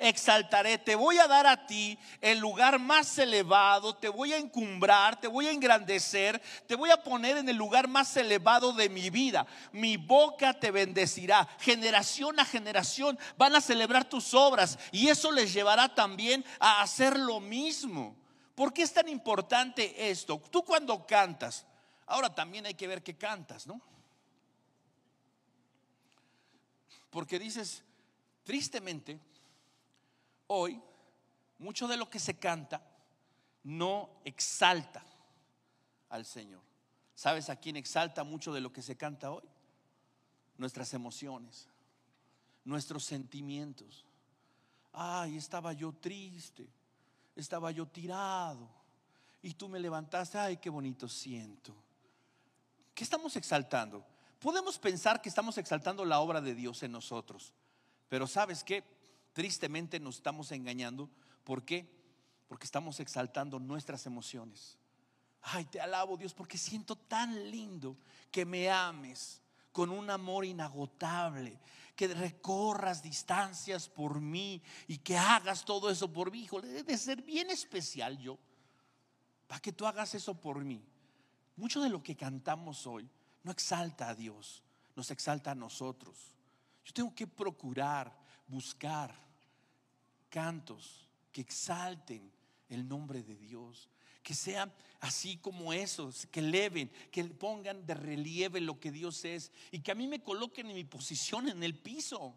exaltaré, te voy a dar a ti el lugar más elevado, te voy a encumbrar, te voy a engrandecer, te voy a poner en el lugar más elevado de mi vida. Mi boca te bendecirá. Generación a generación van a celebrar tus obras y eso les llevará también a hacer lo mismo. ¿Por qué es tan importante esto? Tú cuando cantas, ahora también hay que ver que cantas, ¿no? Porque dices, tristemente, hoy mucho de lo que se canta no exalta al Señor. ¿Sabes a quién exalta mucho de lo que se canta hoy? Nuestras emociones, nuestros sentimientos. Ay, estaba yo triste, estaba yo tirado y tú me levantaste, ay, qué bonito siento. ¿Qué estamos exaltando? Podemos pensar que estamos exaltando la obra de Dios en nosotros, pero ¿sabes qué? Tristemente nos estamos engañando. ¿Por qué? Porque estamos exaltando nuestras emociones. Ay, te alabo Dios porque siento tan lindo que me ames con un amor inagotable, que recorras distancias por mí y que hagas todo eso por mí. Hijo, debe ser bien especial yo para que tú hagas eso por mí. Mucho de lo que cantamos hoy no exalta a Dios, nos exalta a nosotros. Yo tengo que procurar buscar cantos que exalten el nombre de Dios, que sean así como esos, que eleven, que pongan de relieve lo que Dios es y que a mí me coloquen en mi posición en el piso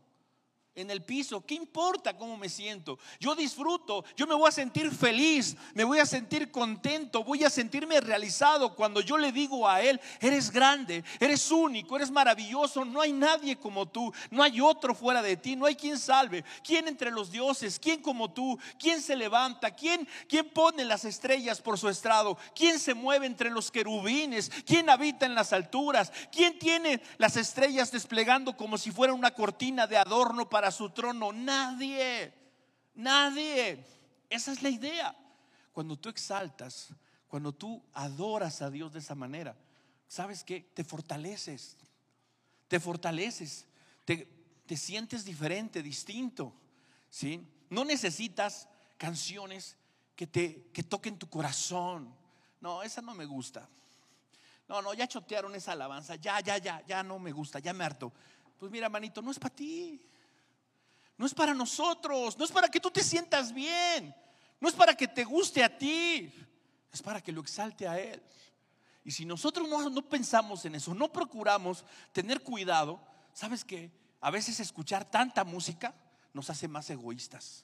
en el piso. ¿Qué importa cómo me siento? Yo disfruto, yo me voy a sentir feliz, me voy a sentir contento, voy a sentirme realizado. Cuando yo le digo a Él, eres grande, eres único, eres maravilloso, no hay nadie como tú, no hay otro fuera de ti, no hay quien salve, quién entre los dioses, quién como tú, quién se levanta, quién, quién pone las estrellas por su estrado, quién se mueve entre los querubines, quién habita en las alturas, quién tiene las estrellas desplegando como si fuera una cortina de adorno para su trono. Nadie, nadie. Esa es la idea. Cuando tú exaltas, cuando tú adoras a Dios de esa manera, ¿sabes qué? Te fortaleces, te fortaleces, te, te sientes diferente, distinto, ¿sí? No necesitas canciones que te que toquen tu corazón. No, esa no me gusta. No, no, ya chotearon esa alabanza, ya, ya, ya, ya no me gusta, ya me harto. Pues mira, manito, no es para ti. No es para nosotros, no es para que tú te sientas bien, no es para que te guste a ti, es para que lo exalte a Él. Y si nosotros no, no pensamos en eso, no procuramos tener cuidado, ¿sabes qué? A veces escuchar tanta música nos hace más egoístas,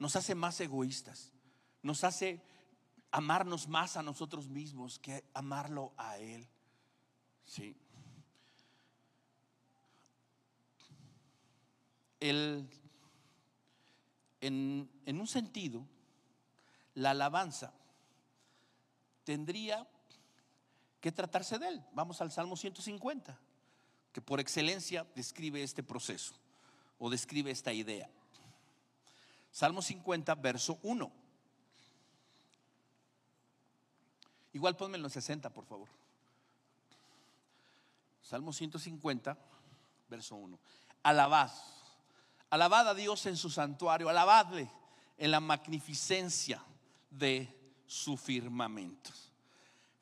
nos hace más egoístas, nos hace amarnos más a nosotros mismos que amarlo a Él. Sí. El, en, en un sentido, la alabanza tendría que tratarse de él. Vamos al Salmo 150, que por excelencia describe este proceso o describe esta idea. Salmo 50, verso 1. Igual ponme en los 60, por favor. Salmo 150, verso 1. Alabad, alabad a Dios en su santuario, alabadle en la magnificencia de su firmamento.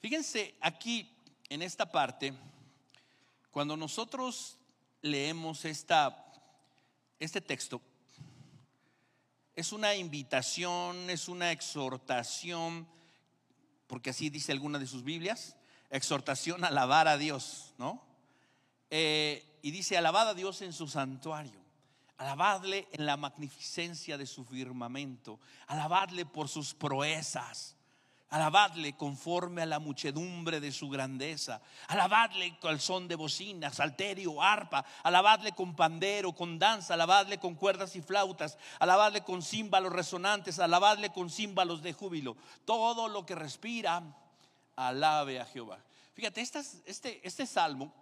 Fíjense aquí en esta parte, cuando nosotros leemos esta, este texto, es una invitación, es una exhortación, porque así dice alguna de sus Biblias, exhortación a alabar a Dios, ¿no? Eh, y dice, alabad a Dios en su santuario. Alabadle en la magnificencia de su firmamento. Alabadle por sus proezas. Alabadle conforme a la muchedumbre de su grandeza. Alabadle con son de bocina, salterio, arpa. Alabadle con pandero, con danza. Alabadle con cuerdas y flautas. Alabadle con címbalos resonantes. Alabadle con címbalos de júbilo. Todo lo que respira, alabe a Jehová. Fíjate, este, este salmo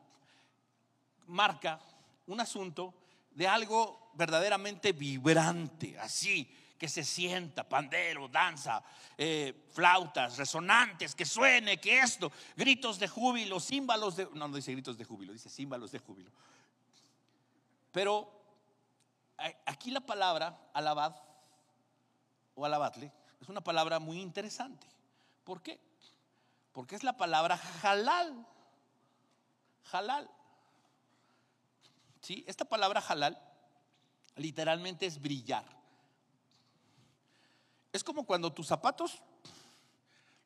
marca un asunto de algo verdaderamente vibrante, así que se sienta, pandero, danza, eh, flautas, resonantes, que suene, que esto, gritos de júbilo, címbalos de... No, no dice gritos de júbilo, dice címbalos de júbilo. Pero aquí la palabra alabad o alabadle es una palabra muy interesante. ¿Por qué? Porque es la palabra halal. Halal. ¿Sí? Esta palabra halal literalmente es brillar. Es como cuando tus zapatos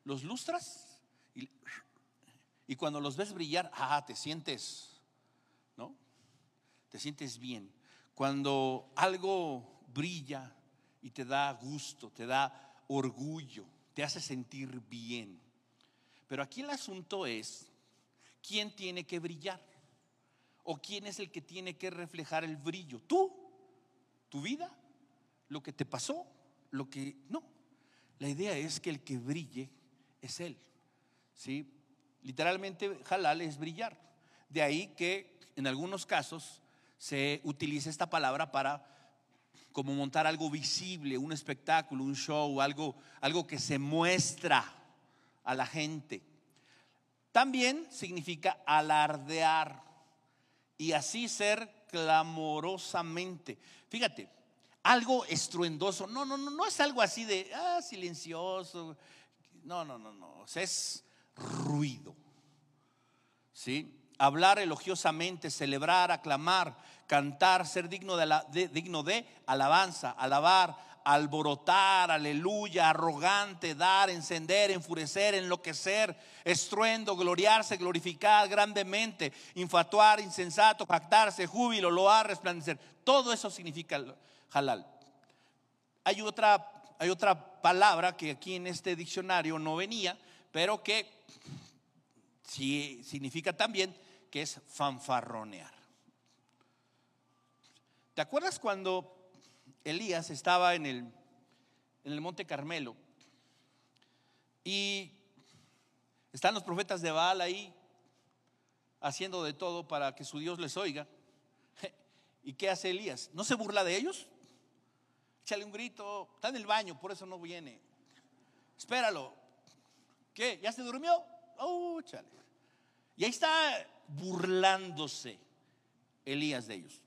los lustras y, cuando los ves brillar, ah, te sientes, ¿no? Te sientes bien. Cuando algo brilla y te da gusto, te da orgullo, te hace sentir bien. Pero aquí el asunto es, ¿quién tiene que brillar? ¿O quién es el que tiene que reflejar el brillo? ¿Tú? ¿Tu vida? ¿Lo que te pasó? lo que no. La idea es que el que brille es él. ¿sí? Literalmente, halal es brillar. De ahí que en algunos casos se utiliza esta palabra para como montar algo visible, un espectáculo, un show, algo, algo que se muestra a la gente. También significa alardear y así ser clamorosamente. Fíjate, algo estruendoso. No, no, no, no es algo así de ah, silencioso. No, no, no, no. es ruido. ¿Sí? Hablar elogiosamente, celebrar, aclamar, cantar, ser digno de, la, digno de alabanza, alabar, alborotar, aleluya, arrogante, dar, encender, enfurecer, enloquecer, estruendo, gloriarse, glorificar grandemente, infatuar, insensato, jactarse, júbilo, loar, resplandecer. Todo eso significa halal. Hay otra, hay otra palabra que aquí en este diccionario no venía, pero que sí significa también que es fanfarronear. ¿Te acuerdas cuando Elías estaba en el, en el Monte Carmelo y están los profetas de Baal ahí haciendo de todo para que su Dios les oiga? [LAUGHS] ¿Y qué hace Elías? ¿No se burla de ellos? échale un grito, está en el baño, por eso no viene. Espéralo. ¿Qué? ¿Ya se durmió? Oh, chale. Y ahí está burlándose Elías de ellos.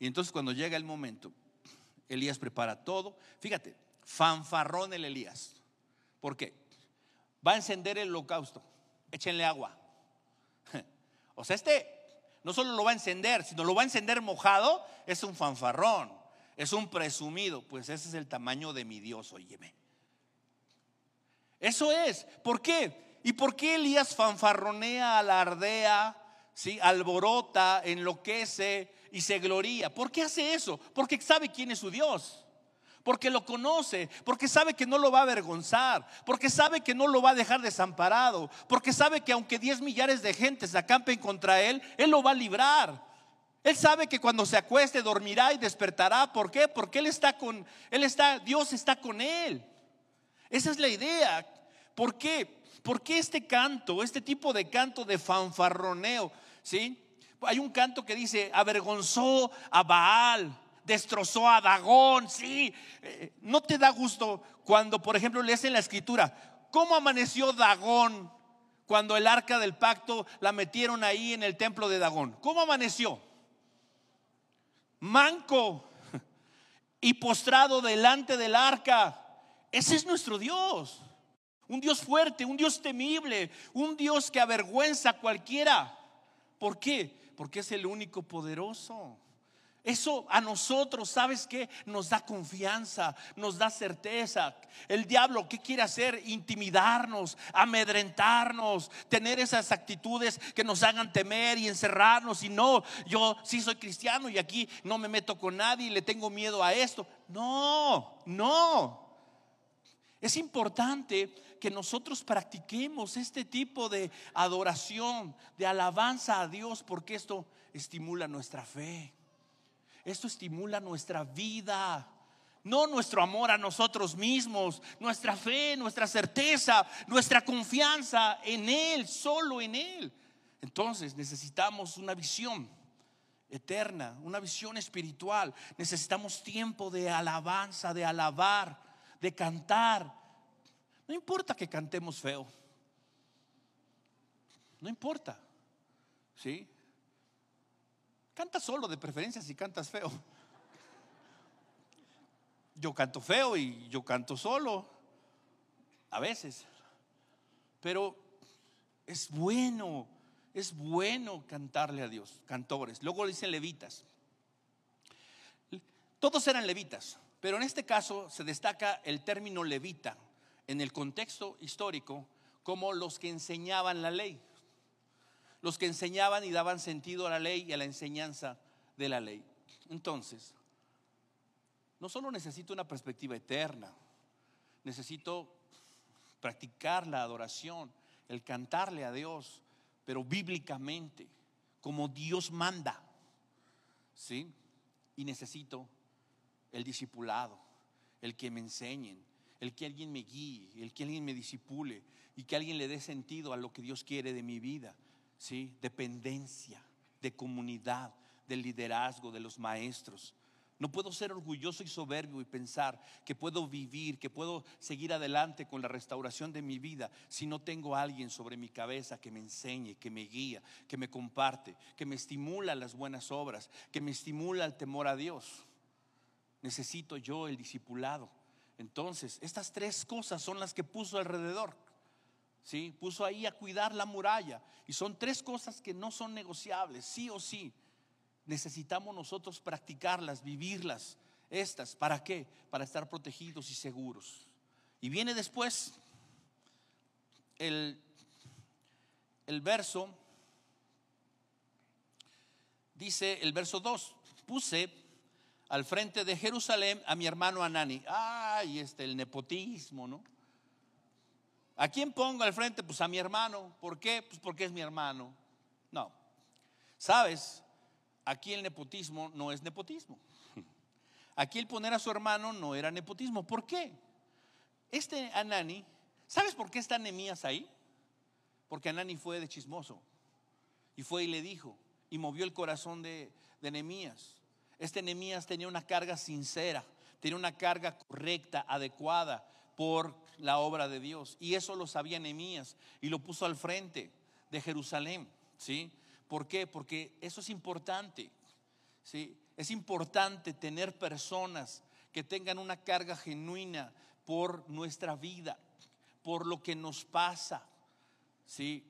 Y entonces cuando llega el momento, Elías prepara todo. Fíjate, fanfarrón el Elías. ¿Por qué? Va a encender el holocausto. Échenle agua. [LAUGHS] O sea, este no solo lo va a encender, sino lo va a encender mojado. Es un fanfarrón. Es un presumido. Pues ese es el tamaño de mi Dios, óyeme. Eso es. ¿Por qué? ¿Y por qué Elías fanfarronea, alardea, ¿sí? alborota, enloquece y se gloria? ¿Por qué hace eso? Porque sabe quién es su Dios. Porque lo conoce, porque sabe que no lo va a avergonzar, porque sabe que no lo va a dejar desamparado, porque sabe que aunque 10 millares de gente se acampen contra él, él lo va a librar. Él sabe que cuando se acueste dormirá y despertará. ¿Por qué? Porque él está con él está Dios está con él. Esa es la idea. ¿Por qué? ¿Por qué este canto, este tipo de canto de fanfarroneo? ¿Sí? Hay un canto que dice, avergonzó a Baal, destrozó a Dagón, sí. Eh, ¿No te da gusto cuando, por ejemplo, lees en la escritura, cómo amaneció Dagón cuando el arca del pacto la metieron ahí en el templo de Dagón? ¿Cómo amaneció? Manco y postrado delante del arca. Ese es nuestro Dios. Un Dios fuerte, un Dios temible, un Dios que avergüenza a cualquiera. ¿Por qué? Porque es el único poderoso. Eso a nosotros, ¿sabes qué? Nos da confianza, nos da certeza. El diablo, ¿qué quiere hacer? Intimidarnos, amedrentarnos, tener esas actitudes que nos hagan temer y encerrarnos. Y no, yo sí soy cristiano y aquí no me meto con nadie y le tengo miedo a esto. No, no. Es importante que nosotros practiquemos este tipo de adoración, de alabanza a Dios, porque esto estimula nuestra fe. Esto estimula nuestra vida. No nuestro amor a nosotros mismos, nuestra fe, nuestra certeza, nuestra confianza en Él, solo en Él. Entonces necesitamos una visión eterna, una visión espiritual. Necesitamos tiempo de alabanza, de alabar, de cantar. No importa que cantemos feo. No importa. ¿Sí? Canta solo de preferencia si cantas feo. Yo canto feo y yo canto solo. A veces. Pero es bueno, es bueno cantarle a Dios, cantores. Luego dicen levitas. Todos eran levitas. Pero en este caso se destaca el término levita en el contexto histórico como los que enseñaban la ley, los que enseñaban y daban sentido a la ley y a la enseñanza de la ley. Entonces, no solo necesito una perspectiva eterna, necesito practicar la adoración, el cantarle a Dios, pero bíblicamente, como Dios manda. ¿Sí? Y necesito el discipulado, el que me enseñen, el que alguien me guíe, el que alguien me disipule y que alguien le dé sentido a lo que Dios quiere de mi vida. ¿sí? Dependencia, de comunidad, del liderazgo, de los maestros. No puedo ser orgulloso y soberbio y pensar que puedo vivir, que puedo seguir adelante con la restauración de mi vida si no tengo alguien sobre mi cabeza que me enseñe, que me guía, que me comparte, que me estimula las buenas obras, que me estimula el temor a Dios necesito yo el discipulado. Entonces, estas tres cosas son las que puso alrededor. ¿Sí? Puso ahí a cuidar la muralla. Y son tres cosas que no son negociables, sí o sí. Necesitamos nosotros practicarlas, vivirlas. Estas, ¿para qué? Para estar protegidos y seguros. Y viene después el, el verso, dice el verso 2, puse al frente de Jerusalén a mi hermano Anani. Ay, este, el nepotismo, ¿no? ¿A quién pongo al frente? Pues a mi hermano. ¿Por qué? Pues porque es mi hermano. No. ¿Sabes? Aquí el nepotismo no es nepotismo. [LAUGHS] Aquí el poner a su hermano no era nepotismo. ¿Por qué? Este Anani, ¿sabes por qué está Nemías ahí? Porque Anani fue de chismoso. Y fue y le dijo, y movió el corazón de, de Nemías. Este Nehemías tenía una carga sincera, tenía una carga correcta, adecuada por la obra de Dios. Y eso lo sabía Nehemías y lo puso al frente de Jerusalén, ¿sí? ¿Por qué? Porque eso es importante, ¿sí? Es importante tener personas que tengan una carga genuina por nuestra vida, por lo que nos pasa, ¿sí?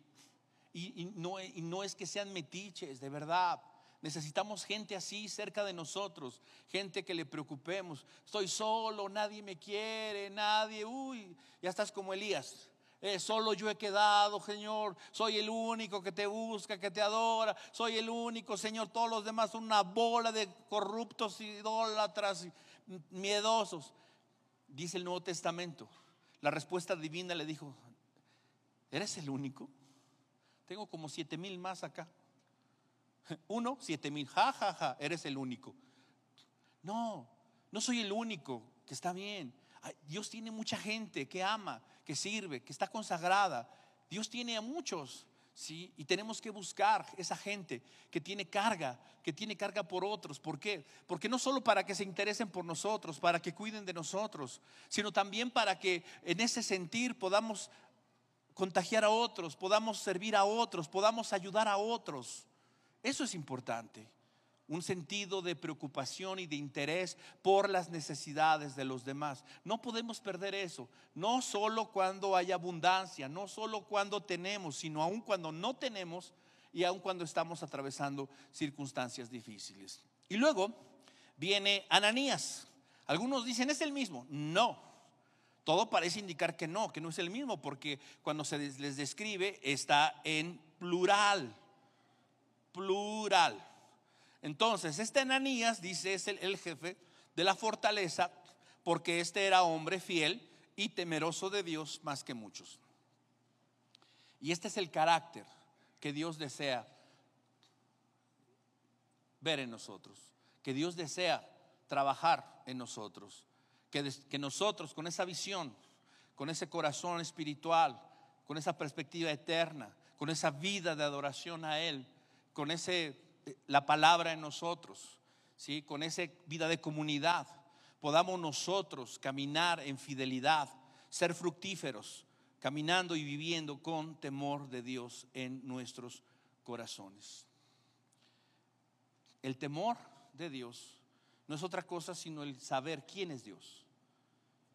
Y, no, y no es que sean metiches, de verdad. Necesitamos gente así cerca de nosotros, gente que le preocupemos. Estoy solo, nadie me quiere, nadie, uy, ya estás como Elías. Eh, solo yo he quedado, Señor. Soy el único que te busca, que te adora. Soy el único, Señor. Todos los demás son una bola de corruptos, idólatras, miedosos. Dice el Nuevo Testamento. La respuesta divina le dijo, ¿eres el único? Tengo como siete mil más acá. [LAUGHS] Uno, siete mil, ja, ja, ja, eres el único. No, no soy el único, que está bien. Dios tiene mucha gente que ama, que sirve, que está consagrada. Dios tiene a muchos, ¿sí? Y tenemos que buscar esa gente que tiene carga, que tiene carga por otros. ¿Por qué? Porque no solo para que se interesen por nosotros, para que cuiden de nosotros, sino también para que en ese sentir podamos contagiar a otros, podamos servir a otros, podamos ayudar a otros. Eso es importante. Un sentido de preocupación y de interés por las necesidades de los demás. No podemos perder eso. No solo cuando hay abundancia, no solo cuando tenemos, sino aún cuando no tenemos y aún cuando estamos atravesando circunstancias difíciles. Y luego viene Ananías. Algunos dicen, es el mismo. No, todo parece indicar que no, que no es el mismo, porque cuando se les describe está en plural plural. Entonces, este Ananías, dice, es el, jefe de la fortaleza, porque este era hombre fiel y temeroso de Dios más que muchos. Y este es el carácter que Dios desea ver en nosotros, que Dios desea trabajar en nosotros, que, que nosotros con esa visión, con ese corazón espiritual, con esa perspectiva eterna, con esa vida de adoración a Él, con ese, la palabra en nosotros, ¿sí? con esa vida de comunidad, podamos nosotros caminar en fidelidad, ser fructíferos, caminando y viviendo con temor de Dios en nuestros corazones. El temor de Dios no es otra cosa sino el saber quién es Dios.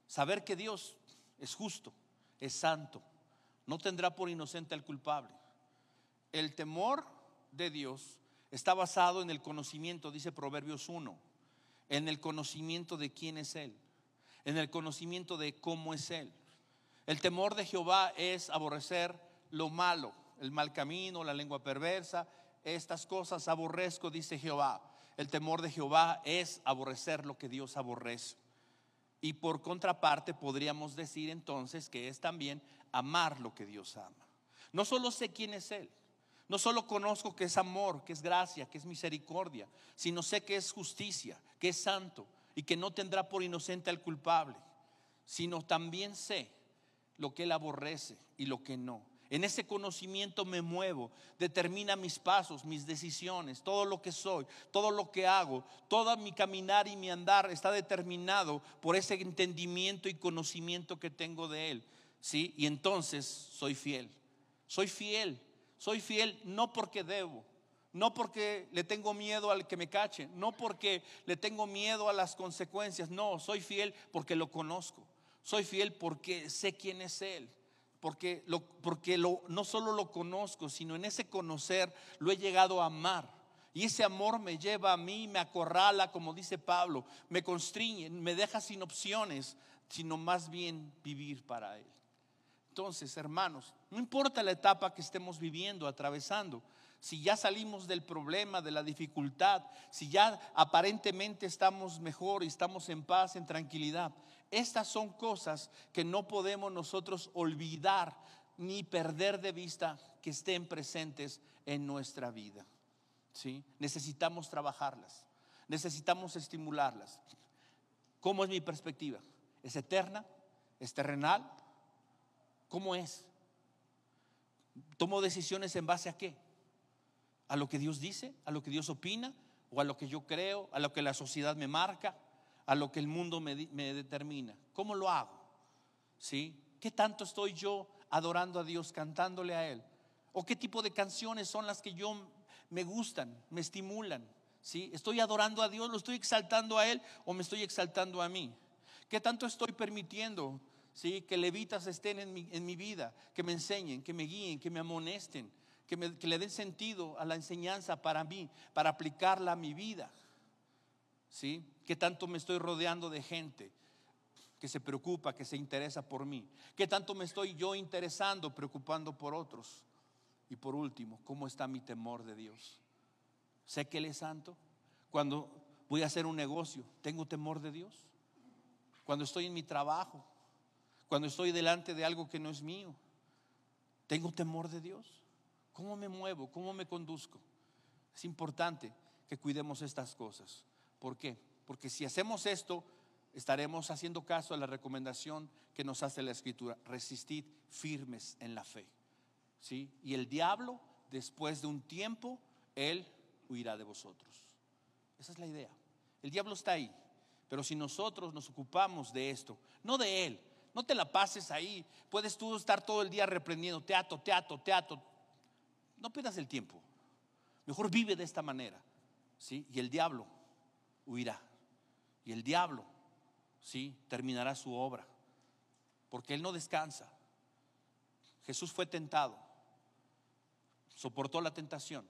Saber que Dios es justo, es santo, no tendrá por inocente al culpable. El temor de Dios está basado en el conocimiento, dice Proverbios 1, en el conocimiento de quién es Él, en el conocimiento de cómo es Él. El temor de Jehová es aborrecer lo malo, el mal camino, la lengua perversa, estas cosas aborrezco, dice Jehová. El temor de Jehová es aborrecer lo que Dios aborrece. Y por contraparte podríamos decir entonces que es también amar lo que Dios ama. No solo sé quién es Él, no solo conozco que es amor, que es gracia, que es misericordia, sino sé que es justicia, que es santo y que no tendrá por inocente al culpable, sino también sé lo que él aborrece y lo que no. En ese conocimiento me muevo, determina mis pasos, mis decisiones, todo lo que soy, todo lo que hago, todo mi caminar y mi andar está determinado por ese entendimiento y conocimiento que tengo de Él. ¿sí? Y entonces soy fiel, soy fiel soy fiel no porque debo, no porque le tengo miedo al que me cache, no porque le tengo miedo a las consecuencias, no, soy fiel porque lo conozco, soy fiel porque sé quién es Él, porque, lo, porque lo, no solo lo conozco, sino en ese conocer lo he llegado a amar. Y ese amor me lleva a mí, me acorrala, como dice Pablo, me constriñe, me deja sin opciones, sino más bien vivir para Él. Entonces, hermanos, no importa la etapa que estemos viviendo, atravesando, si ya salimos del problema, de la dificultad, si ya aparentemente estamos mejor y estamos en paz, en tranquilidad, estas son cosas que no podemos nosotros olvidar ni perder de vista que estén presentes en nuestra vida. ¿sí? Necesitamos trabajarlas, necesitamos estimularlas. ¿Cómo es mi perspectiva? ¿Es eterna? ¿Es terrenal? ¿Cómo es? ¿Tomo decisiones en base a qué? ¿A lo que Dios dice? ¿A lo que Dios opina? ¿O a lo que yo creo? ¿A lo que la sociedad me marca? ¿A lo que el mundo me, determina? ¿Cómo lo hago? ¿Sí? ¿Qué tanto estoy yo adorando a Dios, cantándole a Él? ¿O qué tipo de canciones son las que yo me gustan, me estimulan? ¿Sí? ¿Estoy adorando a Dios, lo estoy exaltando a Él o me estoy exaltando a mí? ¿Qué tanto estoy permitiendo ¿sí? que levitas estén en mi, vida, que me enseñen, que me guíen, que me amonesten, que, me, que le den sentido a la enseñanza para mí, para aplicarla a mi vida? ¿Sí? ¿Qué tanto me estoy rodeando de gente que se preocupa, que se interesa por mí? ¿Qué tanto me estoy yo interesando, preocupando por otros? Y por último, ¿cómo está mi temor de Dios? Sé que Él es santo. Cuando voy a hacer un negocio, ¿tengo temor de Dios? Cuando estoy en mi trabajo, cuando estoy delante de algo que no es mío, ¿tengo temor de Dios? ¿Cómo me muevo? ¿Cómo me conduzco? Es importante que cuidemos estas cosas. ¿Por qué? Porque si hacemos esto, estaremos haciendo caso a la recomendación que nos hace la Escritura. Resistid firmes en la fe. ¿Sí? Y el diablo, después de un tiempo, él huirá de vosotros. Esa es la idea. El diablo está ahí. Pero si nosotros nos ocupamos de esto, no de él, no te la pases ahí. Puedes tú estar todo el día reprendiendo, teatro, teatro, teatro. No pierdas el tiempo. Mejor vive de esta manera. ¿sí? Y el diablo huirá. Y el diablo, ¿sí? Terminará su obra. Porque él no descansa. Jesús fue tentado. Soportó la tentación.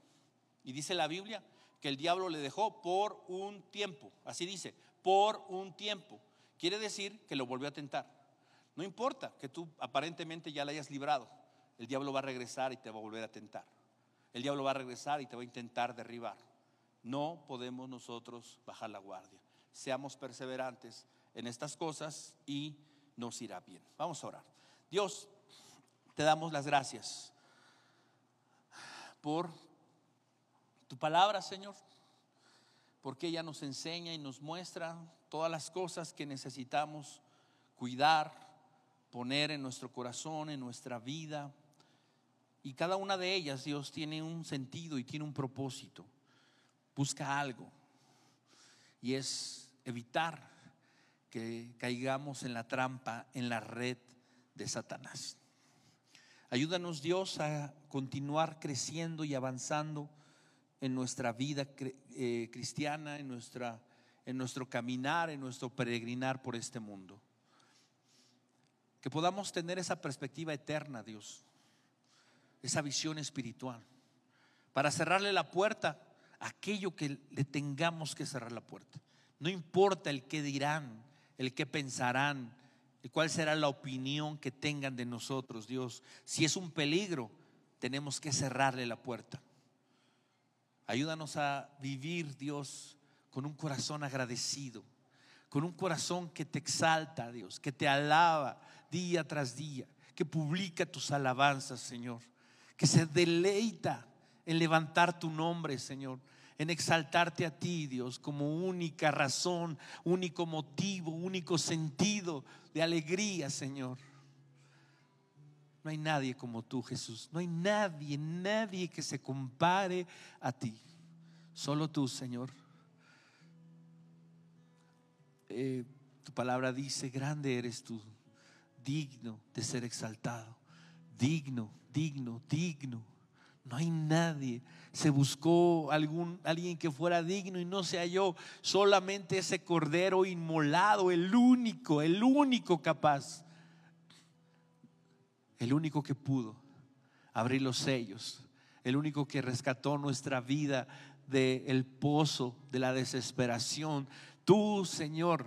Y dice la Biblia que el diablo le dejó por un tiempo. Así dice, por un tiempo. Quiere decir que lo volvió a tentar. No importa que tú aparentemente ya le hayas librado. El diablo va a regresar y te va a volver a tentar. El diablo va a regresar y te va a intentar derribar. No podemos nosotros bajar la guardia. Seamos perseverantes en estas cosas y nos irá bien. Vamos a orar. Dios, te damos las gracias por tu palabra, Señor, porque ella nos enseña y nos muestra todas las cosas que necesitamos cuidar, poner en nuestro corazón, en nuestra vida. Y cada una de ellas, Dios, tiene un sentido y tiene un propósito busca algo y es evitar que caigamos en la trampa, en la red de Satanás. Ayúdanos Dios a continuar creciendo y avanzando en nuestra vida eh, cristiana, en, nuestra, en nuestro caminar, en nuestro peregrinar por este mundo. Que podamos tener esa perspectiva eterna, Dios, esa visión espiritual, para cerrarle la puerta aquello que le tengamos que cerrar la puerta. No importa el que dirán, el que pensarán, y cuál será la opinión que tengan de nosotros, Dios. Si es un peligro, tenemos que cerrarle la puerta. Ayúdanos a vivir, Dios, con un corazón agradecido, con un corazón que te exalta, Dios, que te alaba día tras día, que publica tus alabanzas, Señor, que se deleita en levantar tu nombre, Señor, en exaltarte a ti, Dios, como única razón, único motivo, único sentido de alegría, Señor. No hay nadie como tú, Jesús. No hay nadie, nadie que se compare a ti. Solo tú, Señor. Eh, tu palabra dice, grande eres tú, digno de ser exaltado, digno, digno, digno no hay nadie. Se buscó algún, alguien que fuera digno y no se halló. Solamente ese cordero inmolado, el único, el único capaz. El único que pudo abrir los sellos. El único que rescató nuestra vida del el pozo de la desesperación. Tú, Señor,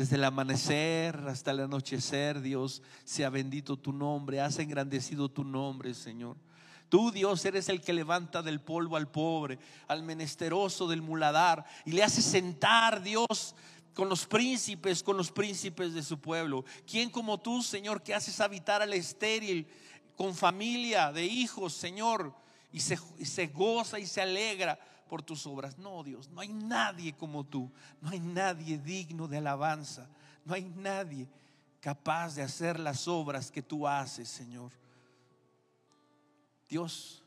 desde el amanecer hasta el anochecer, Dios, sea bendito tu nombre. Has engrandecido tu nombre, Señor. Tú, Dios, eres el que levanta del polvo al pobre, al menesteroso del muladar, y le hace sentar, Dios, con los príncipes, con los príncipes de su pueblo. ¿Quién como tú, Señor, que haces habitar al estéril con familia de hijos, Señor, y se, y se goza y se alegra por tus obras? No, Dios, no hay nadie como tú, no hay nadie digno de alabanza, no hay nadie capaz de hacer las obras que tú haces, Señor. Dios,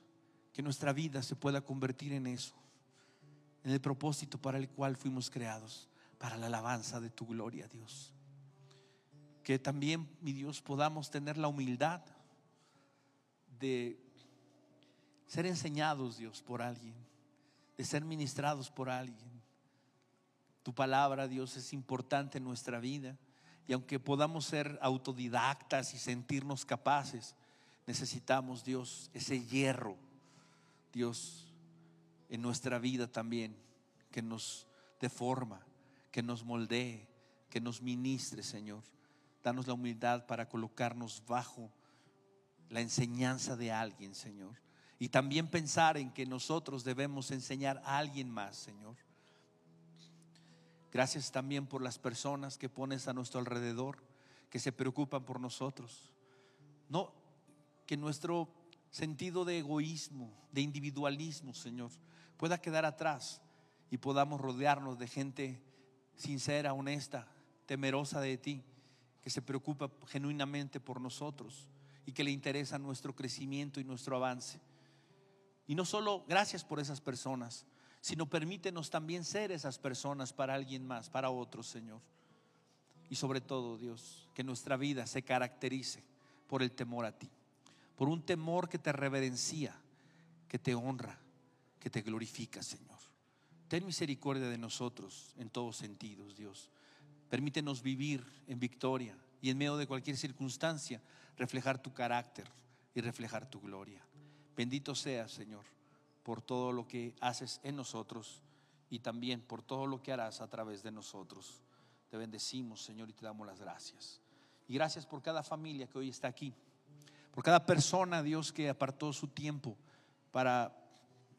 que nuestra vida se pueda convertir en eso, en el propósito para el cual fuimos creados, para la alabanza de tu gloria, Dios. Que también, mi Dios, podamos tener la humildad de ser enseñados, Dios, por alguien, de ser ministrados por alguien. Tu palabra, Dios, es importante en nuestra vida. Y aunque podamos ser autodidactas y sentirnos capaces, necesitamos, Dios, ese hierro, Dios, en nuestra vida también, que nos deforma, que nos moldee, que nos ministre, Señor. Danos la humildad para colocarnos bajo la enseñanza de alguien, Señor. Y también pensar en que nosotros debemos enseñar a alguien más, Señor. Gracias también por las personas que pones a nuestro alrededor, que se preocupan por nosotros. No, que nuestro sentido de egoísmo, de individualismo, Señor, pueda quedar atrás y podamos rodearnos de gente sincera, honesta, temerosa de ti, que se preocupa genuinamente por nosotros y que le interesa nuestro crecimiento y nuestro avance. Y no solo gracias por esas personas, sino permítenos también ser esas personas para alguien más, para otros, Señor. Y sobre todo, Dios, que nuestra vida se caracterice por el temor a ti, por un temor que te reverencia, que te honra, que te glorifica, Señor. Ten misericordia de nosotros en todos sentidos, Dios. Permítenos vivir en victoria y en medio de cualquier circunstancia reflejar tu carácter y reflejar tu gloria. Bendito seas, Señor, por todo lo que haces en nosotros y también por todo lo que harás a través de nosotros. Te bendecimos, Señor, y te damos las gracias. Y gracias por cada familia que hoy está aquí, por cada persona, Dios, que apartó su tiempo para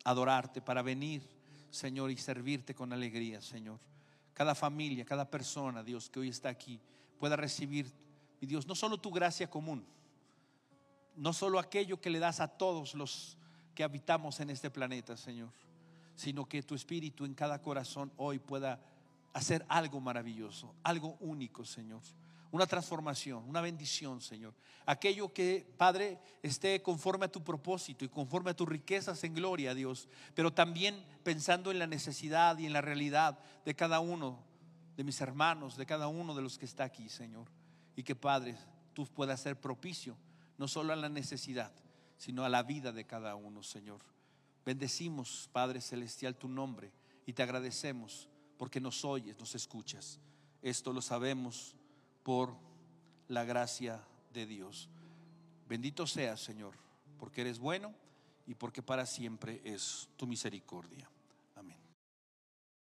adorarte, para venir, Señor, y servirte con alegría, Señor. Cada familia, cada persona, Dios, que hoy está aquí, pueda recibir, mi Dios, no solo tu gracia común, no solo aquello que le das a todos los que habitamos en este planeta, Señor, sino que tu Espíritu en cada corazón hoy pueda hacer algo maravilloso, algo único, Señor. Una transformación, una bendición, Señor. Aquello que, Padre, esté conforme a tu propósito y conforme a tus riquezas en gloria, Dios, pero también pensando en la necesidad y en la realidad de cada uno de mis hermanos, de cada uno de los que está aquí, Señor. Y que, Padre, tú puedas ser propicio no solo a la necesidad, sino a la vida de cada uno, Señor. Bendecimos, Padre Celestial, tu nombre y te agradecemos porque nos oyes, nos escuchas. Esto lo sabemos por la gracia de Dios. Bendito seas, Señor, porque eres bueno y porque para siempre es tu misericordia.